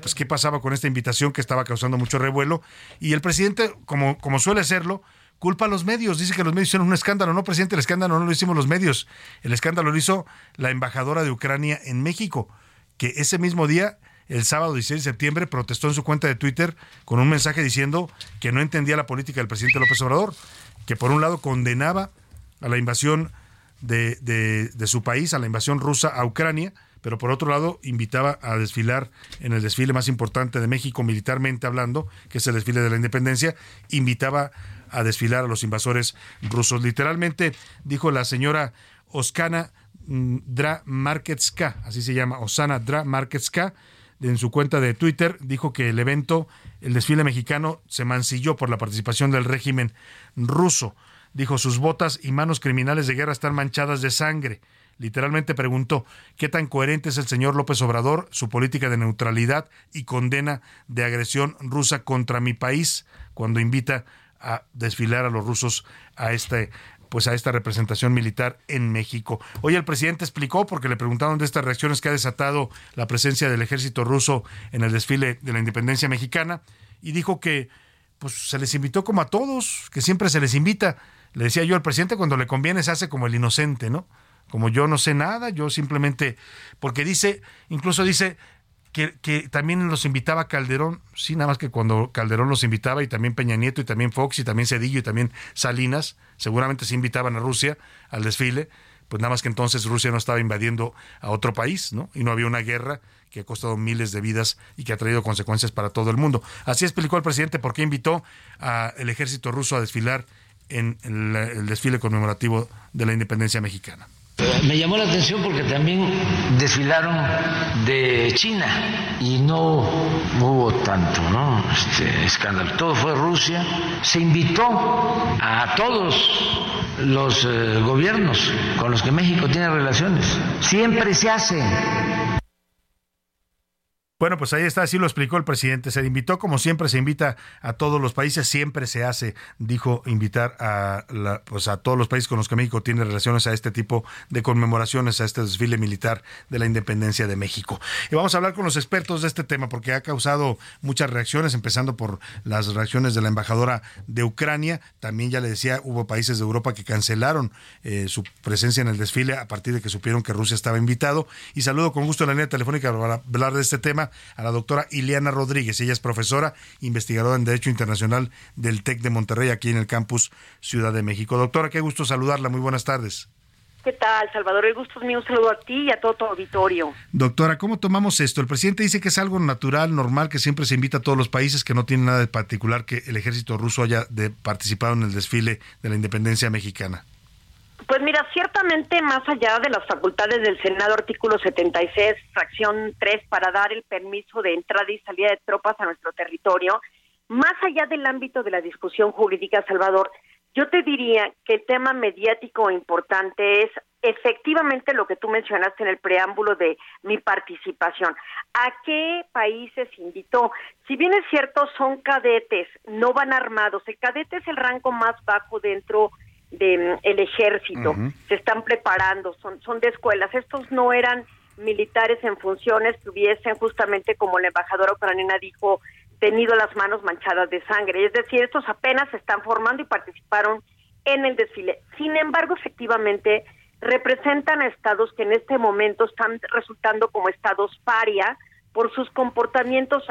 pues, qué pasaba con esta invitación que estaba causando mucho revuelo y el presidente, como, como suele hacerlo, culpa a los medios, dice que los medios hicieron un escándalo. No, presidente, el escándalo no lo hicimos los medios, el escándalo lo hizo la embajadora de Ucrania en México, que ese mismo día el sábado 16 de septiembre protestó en su cuenta de Twitter con un mensaje diciendo que no entendía la política del presidente López Obrador, que por un lado condenaba a la invasión de, de, su país, a la invasión rusa a Ucrania, pero por otro lado invitaba a desfilar en el desfile más importante de México militarmente hablando, que es el desfile de la independencia, invitaba a desfilar a los invasores rusos. Literalmente dijo la señora Oskana Dra Marketska, así se llama, Osana Dra Marketska, en su cuenta de Twitter, dijo que el evento, el desfile mexicano, se mancilló por la participación del régimen ruso. Dijo, sus botas y manos criminales de guerra están manchadas de sangre. Literalmente preguntó, ¿qué tan coherente es el señor López Obrador, su política de neutralidad y condena de agresión rusa contra mi país cuando invita a desfilar a los rusos a este pues a esta representación militar en México. Hoy el presidente explicó, porque le preguntaron de estas reacciones que ha desatado la presencia del ejército ruso en el desfile de la independencia mexicana, y dijo que pues se les invitó como a todos, que siempre se les invita. Le decía yo al presidente, cuando le conviene se hace como el inocente, ¿no? Como yo no sé nada, yo simplemente, porque dice, incluso dice que, también los invitaba Calderón, sí, nada más que cuando Calderón los invitaba, y también Peña Nieto, y también Fox, y también Cedillo, y también Salinas, seguramente se invitaban a Rusia al desfile, pues nada más que entonces Rusia no estaba invadiendo a otro país, ¿no? Y no había una guerra que ha costado miles de vidas y que ha traído consecuencias para todo el mundo. Así explicó el presidente por qué invitó al ejército ruso a desfilar en el, desfile conmemorativo de la independencia mexicana. Me llamó la atención porque también desfilaron de China y no hubo tanto ¿no? este escándalo. Todo fue Rusia. Se invitó a todos los eh, gobiernos con los que México tiene relaciones. Siempre se hace bueno, pues ahí está, así lo explicó el presidente. Se invitó, como siempre se invita a todos los países, siempre se hace, dijo, invitar a, la, pues a todos los países con los que México tiene relaciones a este tipo de conmemoraciones, a este desfile militar de la independencia de México. Y vamos a hablar con los expertos de este tema, porque ha causado muchas reacciones, empezando por las reacciones de la embajadora de Ucrania. También, ya le decía, hubo países de Europa que cancelaron eh, su presencia en el desfile a partir de que supieron que Rusia estaba invitado. Y saludo con gusto en la línea telefónica para hablar de este tema a la doctora Ileana Rodríguez. Ella es profesora, investigadora en Derecho Internacional del TEC de Monterrey, aquí en el campus Ciudad de México. Doctora, qué gusto saludarla. Muy buenas tardes. ¿Qué tal, Salvador? El gusto es mío. Un saludo a ti y a todo tu auditorio. Doctora, ¿cómo tomamos esto? El presidente dice que es algo natural, normal, que siempre se invita a todos los países, que no tiene nada de particular que el ejército ruso haya de participado en el desfile de la independencia mexicana. Pues mira, ciertamente más allá de las facultades del Senado, artículo 76, fracción 3, para dar el permiso de entrada y salida de tropas a nuestro territorio, más allá del ámbito de la discusión jurídica, Salvador, yo te diría que el tema mediático importante es efectivamente lo que tú mencionaste en el preámbulo de mi participación. ¿A qué países invitó? Si bien es cierto, son cadetes, no van armados. El cadete es el rango más bajo dentro del mm, el ejército, se están preparando, son, son de escuelas. Estos no eran militares en funciones que hubiesen justamente, como la embajadora ucraniana dijo, tenido las manos manchadas de sangre. Es decir, estos apenas se están formando y participaron en el desfile. Sin embargo, efectivamente, representan a estados que en este momento están resultando como estados paria por sus comportamientos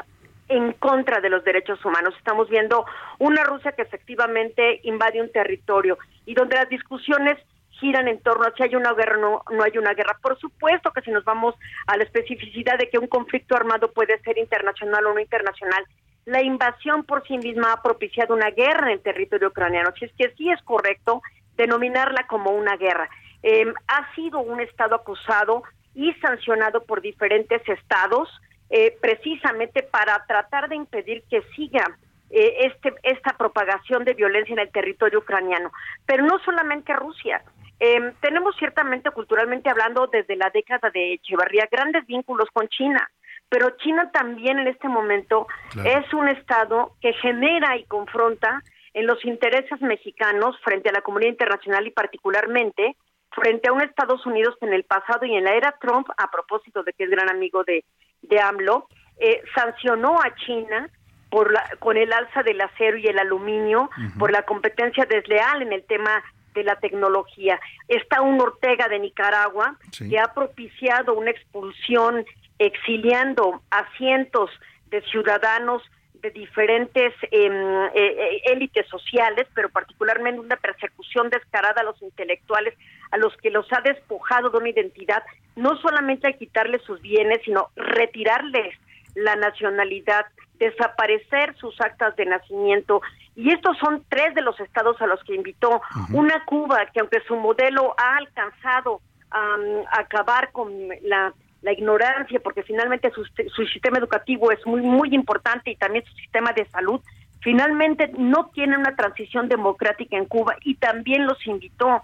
en contra de los derechos humanos. Estamos viendo una Rusia que efectivamente invade un territorio y donde las discusiones giran en torno a si hay una guerra o no, hay una guerra. Por supuesto que si nos vamos a la especificidad de que un conflicto armado puede ser internacional o no internacional, la invasión por sí misma ha propiciado una guerra en el territorio ucraniano. Si es que sí es correcto denominarla como una guerra. Eh, ha sido un Estado acusado y sancionado por diferentes estados eh, precisamente para tratar de impedir que siga eh, este, esta propagación de violencia en el territorio ucraniano. Pero no solamente Rusia. Eh, tenemos ciertamente, culturalmente hablando, desde la década de Echevarría, grandes vínculos con China. Pero China también en este momento es un Estado que genera y confronta en los intereses mexicanos frente a la comunidad internacional y particularmente frente a un Estados Unidos que en el pasado y en la era Trump, a propósito de que es gran amigo de, de AMLO, eh, sancionó a China por la, con el alza del acero y el aluminio, por la competencia desleal en el tema de la tecnología. Está un Ortega de Nicaragua que ha propiciado una expulsión exiliando a cientos de ciudadanos de diferentes em, eh, eh, élites sociales, pero particularmente una persecución descarada a los intelectuales, a los que los ha despojado de una identidad, no solamente a quitarles sus bienes, sino retirarles la nacionalidad, desaparecer sus actas de nacimiento. Y estos son tres de los estados a los que invitó. Una Cuba que aunque su modelo ha alcanzado a acabar con la la ignorancia, porque finalmente su, su, sistema educativo es muy, muy importante y también su sistema de salud, finalmente no tiene una transición democrática en Cuba y también los invitó.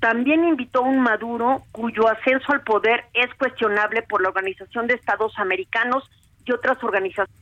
También invitó a un Maduro cuyo ascenso al poder es cuestionable por la Organización de Estados Americanos y otras organizaciones.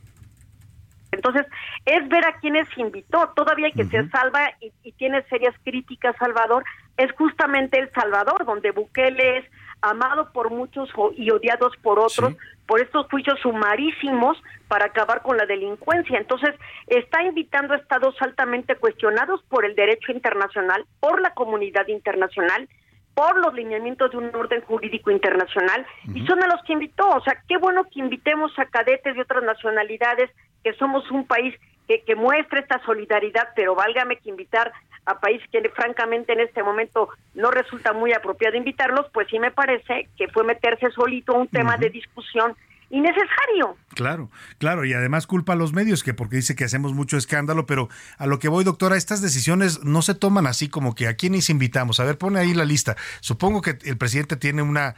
Entonces, es ver a quienes invitó. Todavía que se salva y, y, tiene serias críticas, Salvador. Es justamente El Salvador, donde Bukele es amado por muchos y odiados por otros, por estos juicios sumarísimos para acabar con la delincuencia. Entonces, está invitando a estados altamente cuestionados por el derecho internacional, por la comunidad internacional, por los lineamientos de un orden jurídico internacional, y son a los que invitó. O sea, qué bueno que invitemos a cadetes de otras nacionalidades, que somos un país que, que muestre esta solidaridad, pero válgame que invitar a países que francamente en este momento no resulta muy apropiado invitarlos, pues sí me parece que fue meterse solito un tema de discusión innecesario. Claro, claro, y además culpa a los medios, que porque dice que hacemos mucho escándalo, pero a lo que voy, doctora, estas decisiones no se toman así como que a quiénes invitamos. A ver, pone ahí la lista. Supongo que el presidente tiene una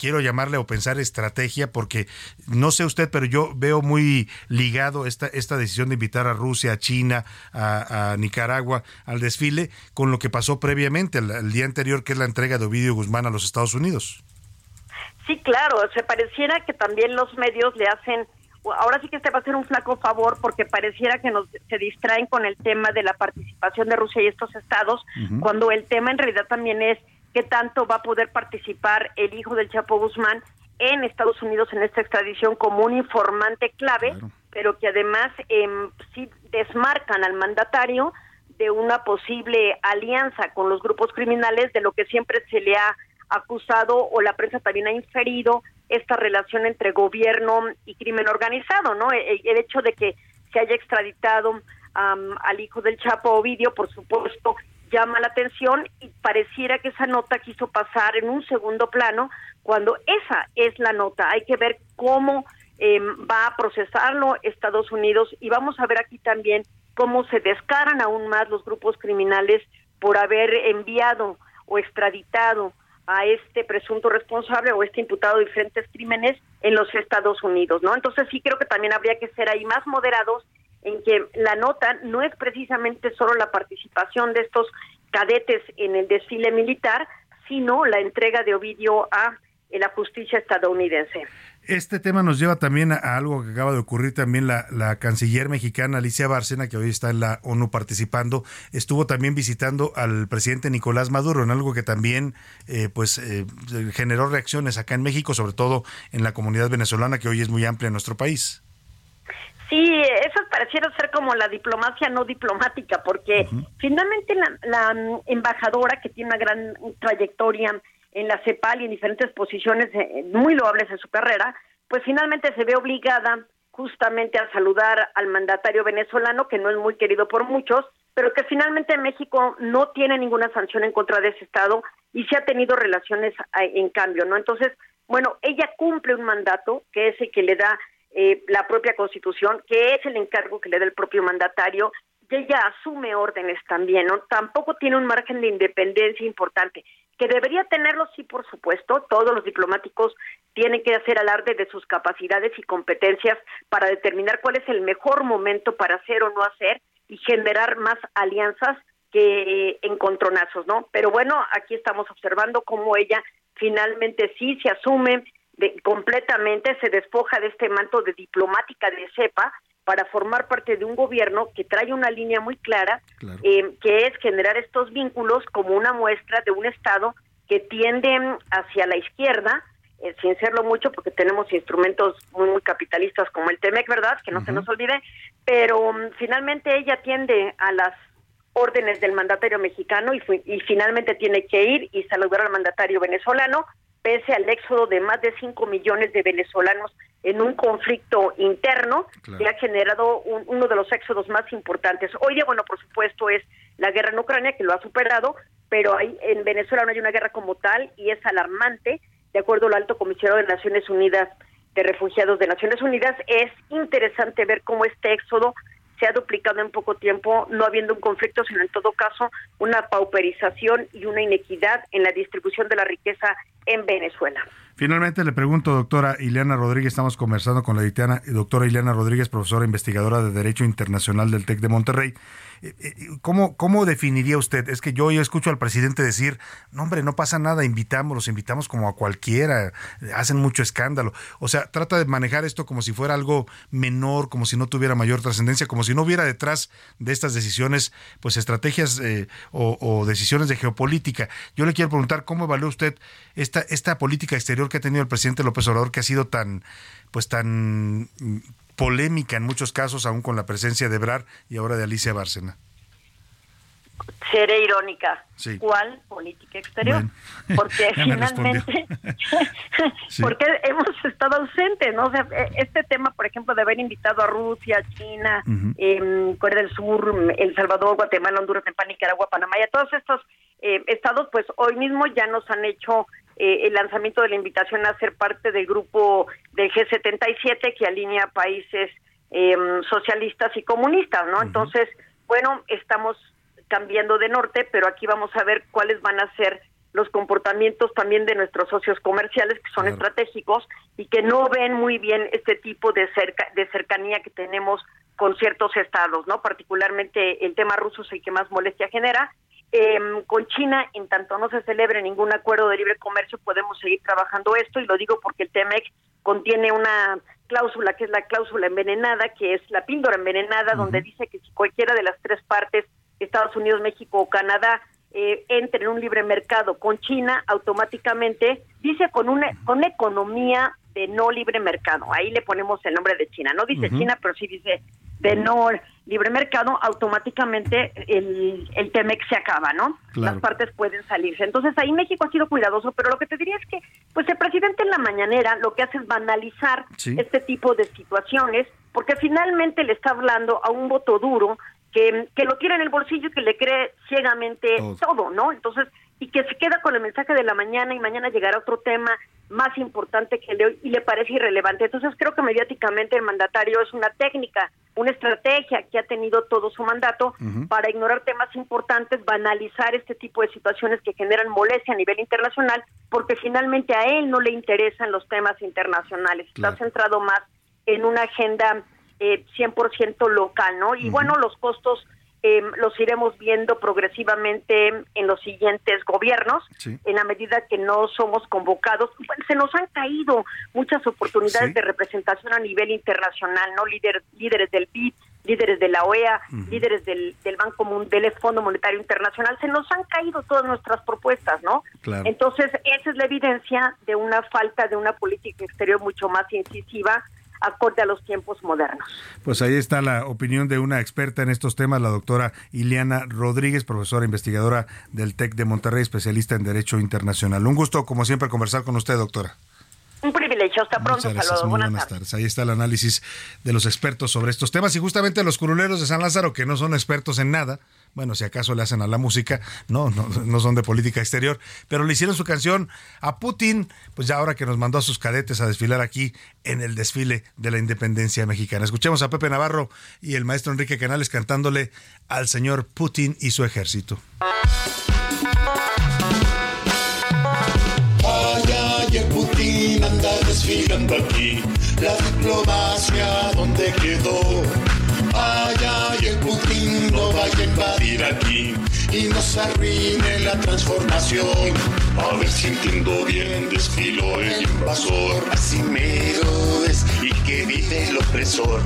quiero llamarle o pensar estrategia porque no sé usted, pero yo veo muy ligado esta, esta decisión de invitar a Rusia, a China, a, Nicaragua al desfile con lo que pasó previamente, el, día anterior, que es la entrega de Ovidio Guzmán a los Estados Unidos. Sí, claro, se pareciera que también los medios le hacen ahora sí que este va a ser un flaco favor porque pareciera que nos se distraen con el tema de la participación de Rusia y estos estados, cuando el tema en realidad también es qué tanto va a poder participar el hijo del Chapo Guzmán en Estados Unidos en esta extradición como un informante clave, pero que además eh, sí desmarcan al mandatario de una posible alianza con los grupos criminales, de lo que siempre se le ha acusado o la prensa también ha inferido esta relación entre gobierno y crimen organizado, ¿no? El, el hecho de que se haya extraditado al hijo del Chapo Ovidio, por supuesto, llama la atención y pareciera que esa nota quiso pasar en un segundo plano cuando esa es la nota. Hay que ver cómo eh, va a procesarlo Estados Unidos y vamos a ver aquí también cómo se descaran aún más los grupos criminales por haber enviado o extraditado a este presunto responsable o este imputado de diferentes crímenes en los Estados Unidos, ¿no? Entonces sí creo que también habría que ser ahí más moderados en que la nota no es precisamente solo la participación de estos cadetes en el desfile militar, sino la entrega de Ovidio a la justicia estadounidense. Este tema nos lleva también a, algo que acaba de ocurrir también la, la, canciller mexicana Alicia Bárcena, que hoy está en la ONU participando, estuvo también visitando al presidente Nicolás Maduro, en algo que también eh, pues eh, generó reacciones acá en México, sobre todo en la comunidad venezolana, que hoy es muy amplia en nuestro país. Sí, eso pareciera ser como la diplomacia no diplomática, porque finalmente la, mm, embajadora que tiene una gran trayectoria en la CEPAL y en diferentes posiciones eh, muy loables en su carrera, pues finalmente se ve obligada justamente a saludar al mandatario venezolano, que no es muy querido por muchos, pero que finalmente México no tiene ninguna sanción en contra de ese Estado y se ha tenido relaciones en cambio, ¿no? Entonces, bueno, ella cumple un mandato que es el que le da eh, la propia Constitución, que es el encargo que le da el propio mandatario, y ella asume órdenes también, ¿no? Tampoco tiene un margen de independencia importante, que debería tenerlo, sí, por supuesto, todos los diplomáticos tienen que hacer alarde de sus capacidades y competencias para determinar cuál es el mejor momento para hacer o no hacer y generar más alianzas que encontronazos, ¿no? Pero bueno, aquí estamos observando cómo ella finalmente sí se asume de, completamente, se despoja de este manto de diplomática de cepa para formar parte de un gobierno que trae una línea muy clara, eh, que es generar estos vínculos como una muestra de un Estado que tiende hacia la izquierda, eh, sin serlo mucho, porque tenemos instrumentos muy, capitalistas como el TEMEC, ¿verdad? Que no se nos olvide, pero mm, finalmente ella tiende a las órdenes del mandatario mexicano y, y finalmente tiene que ir y saludar al mandatario venezolano, pese al éxodo de más de 5 millones de venezolanos en un conflicto interno que ha generado uno de los éxodos más importantes. Hoy día, bueno, por supuesto, es la guerra en Ucrania que lo ha superado, pero hay, en Venezuela no hay una guerra como tal y es alarmante. De acuerdo al alto comisionado de Naciones Unidas de Refugiados de Naciones Unidas, es interesante ver cómo este éxodo se ha duplicado en poco tiempo, no habiendo un conflicto, sino en todo caso una pauperización y una inequidad en la distribución de la riqueza en Venezuela. Finalmente le pregunto, doctora Ileana Rodríguez, estamos conversando con la doctora Ileana Rodríguez, profesora investigadora de Derecho Internacional del TEC de Monterrey. Eh, eh, ¿Cómo, ¿Cómo definiría usted? Es que yo, escucho al presidente decir, no hombre, no pasa nada, invitamos, los invitamos como a cualquiera, hacen mucho escándalo. O sea, trata de manejar esto como si fuera algo menor, como si no tuviera mayor trascendencia, como si no hubiera detrás de estas decisiones, pues estrategias eh, o, decisiones de geopolítica. Yo le quiero preguntar, ¿cómo evalúa usted esta, esta política exterior que ha tenido el presidente López Obrador, que ha sido tan, pues tan polémica en muchos casos, aún con la presencia de Brar y ahora de Alicia Bárcena. Seré irónica. ¿Cuál política exterior? Porque finalmente, porque hemos estado ausentes, ¿no? sea, e, este tema, por ejemplo, de haber invitado a Rusia, China, eh, Corea del Sur, El Salvador, Guatemala, Honduras, Nicaragua, Panamá y a todos estos eh, estados, pues hoy mismo ya nos han hecho eh, el lanzamiento de la invitación a ser parte del grupo del G77 que alinea países em, socialistas y comunistas, ¿no? Entonces, bueno, estamos cambiando de norte, pero aquí vamos a ver cuáles van a ser los comportamientos también de nuestros socios comerciales que son estratégicos y que no ven muy bien este tipo de cerca, de cercanía que tenemos con ciertos estados, ¿no? Particularmente el tema ruso es el que más molestia genera eh, con China, en tanto no se celebre ningún acuerdo de libre comercio, podemos seguir trabajando esto y lo digo porque el TEMEC contiene una cláusula que es la cláusula envenenada, que es la píldora envenenada, donde dice que si cualquiera de las tres partes, Estados Unidos, México o Canadá, eh, entre en un libre mercado con China, automáticamente dice con una con economía de no libre mercado. Ahí le ponemos el nombre de China. No dice China, pero sí dice de no libre mercado, automáticamente el, el TEMEX se acaba, ¿no? Las partes pueden salirse. Entonces ahí México ha sido cuidadoso, pero lo que te diría es que, pues el presidente en la mañanera lo que hace es banalizar este tipo de situaciones, porque finalmente le está hablando a un voto duro que, que lo tiene en el bolsillo y que le cree ciegamente todo, ¿no? Entonces, y que se queda con el mensaje de la mañana y mañana llegará otro tema más importante que le y le parece irrelevante. Entonces creo que mediáticamente el mandatario es una técnica, una estrategia que ha tenido todo su mandato para ignorar temas importantes, banalizar este tipo de situaciones que generan molestia a nivel internacional, porque finalmente a él no le interesan los temas internacionales. Está centrado más en una agenda eh, 100% local, ¿no? Y bueno, los costos eh, los iremos viendo progresivamente en los siguientes gobiernos, en la medida que no somos convocados. se nos han caído muchas oportunidades de representación a nivel internacional, ¿no? Líder, líderes del BID, líderes de la OEA, líderes del, del Banco Mundial, del Fondo Monetario Internacional, se nos han caído todas nuestras propuestas, ¿no? Entonces, esa es la evidencia de una falta de una política exterior mucho más incisiva, acorde a los tiempos modernos. Pues ahí está la opinión de una experta en estos temas, la doctora Ileana Rodríguez, profesora investigadora del TEC de Monterrey, especialista en Derecho Internacional. Un gusto, como siempre, conversar con usted, doctora. Un privilegio, hasta pronto. Saludos. buenas, tardes. Ahí está el análisis de los expertos sobre estos temas y justamente los curuleros de San Lázaro, que no son expertos en nada, bueno, si acaso le hacen a la música, no, no, no son de política exterior, pero le hicieron su canción a Putin, pues ya ahora que nos mandó a sus cadetes a desfilar aquí en el desfile de la independencia mexicana. Escuchemos a Pepe Navarro y el maestro Enrique Canales cantándole al señor Putin y su ejército. Putin anda desfilando aquí, la diplomacia donde quedó. Vaya a invadir aquí y nos arruine la transformación. A ver si entiendo bien, desfiló el invasor. Así mero es y que vive el opresor.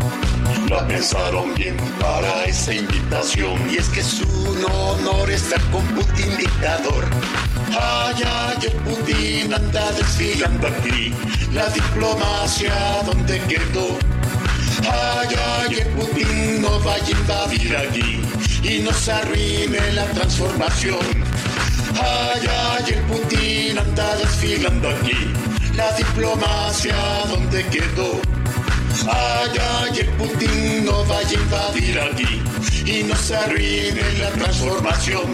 La pensaron bien para esa invitación y es que es un honor estar con Putin dictador. Ay, ay, el Putin anda desfilando aquí, la diplomacia donde quedó. Ay, el Putin no vaya a invadir aquí y nos arruine la transformación. Ay, el Putin anda desfilando aquí, la diplomacia donde quedó. Ay, el Putin no vaya a invadir aquí y nos arruine la transformación.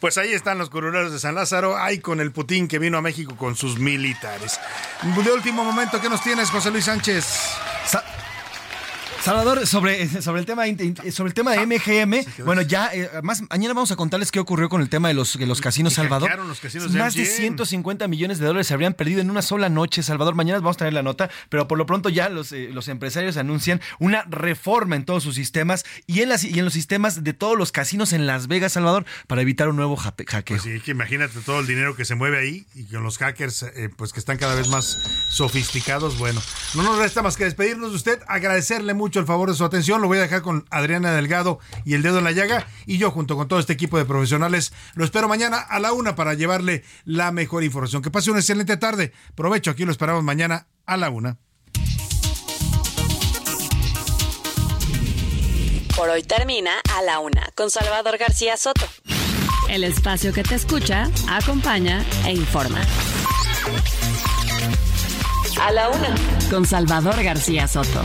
Pues ahí están los curuleros de San Lázaro, ahí con el Putin que vino a México con sus militares. De último momento, ¿qué nos tienes, José Luis Sánchez? Salvador, sobre, sobre el tema sobre el tema de MGM, bueno, ya eh, más mañana vamos a contarles qué ocurrió con el tema de los, de los casinos Salvador. Los casinos de más de MGM. 150 millones de dólares se habrían perdido en una sola noche, Salvador. Mañana vamos a tener la nota, pero por lo pronto ya los, eh, los empresarios anuncian una reforma en todos sus sistemas y en, las, y en los sistemas de todos los casinos en Las Vegas, Salvador, para evitar un nuevo jape- hackeo. Pues sí, que imagínate todo el dinero que se mueve ahí y con los hackers, eh, pues que están cada vez más sofisticados. Bueno, no nos resta más que despedirnos de usted, agradecerle mucho el favor de su atención. Lo voy a dejar con Adriana Delgado y el dedo en la llaga. Y yo, junto con todo este equipo de profesionales, lo espero mañana a la una para llevarle la mejor información. Que pase una excelente tarde. Provecho, aquí lo esperamos mañana a la una. Por hoy termina a la una con Salvador García Soto. El espacio que te escucha, acompaña e informa. A la una con Salvador García Soto.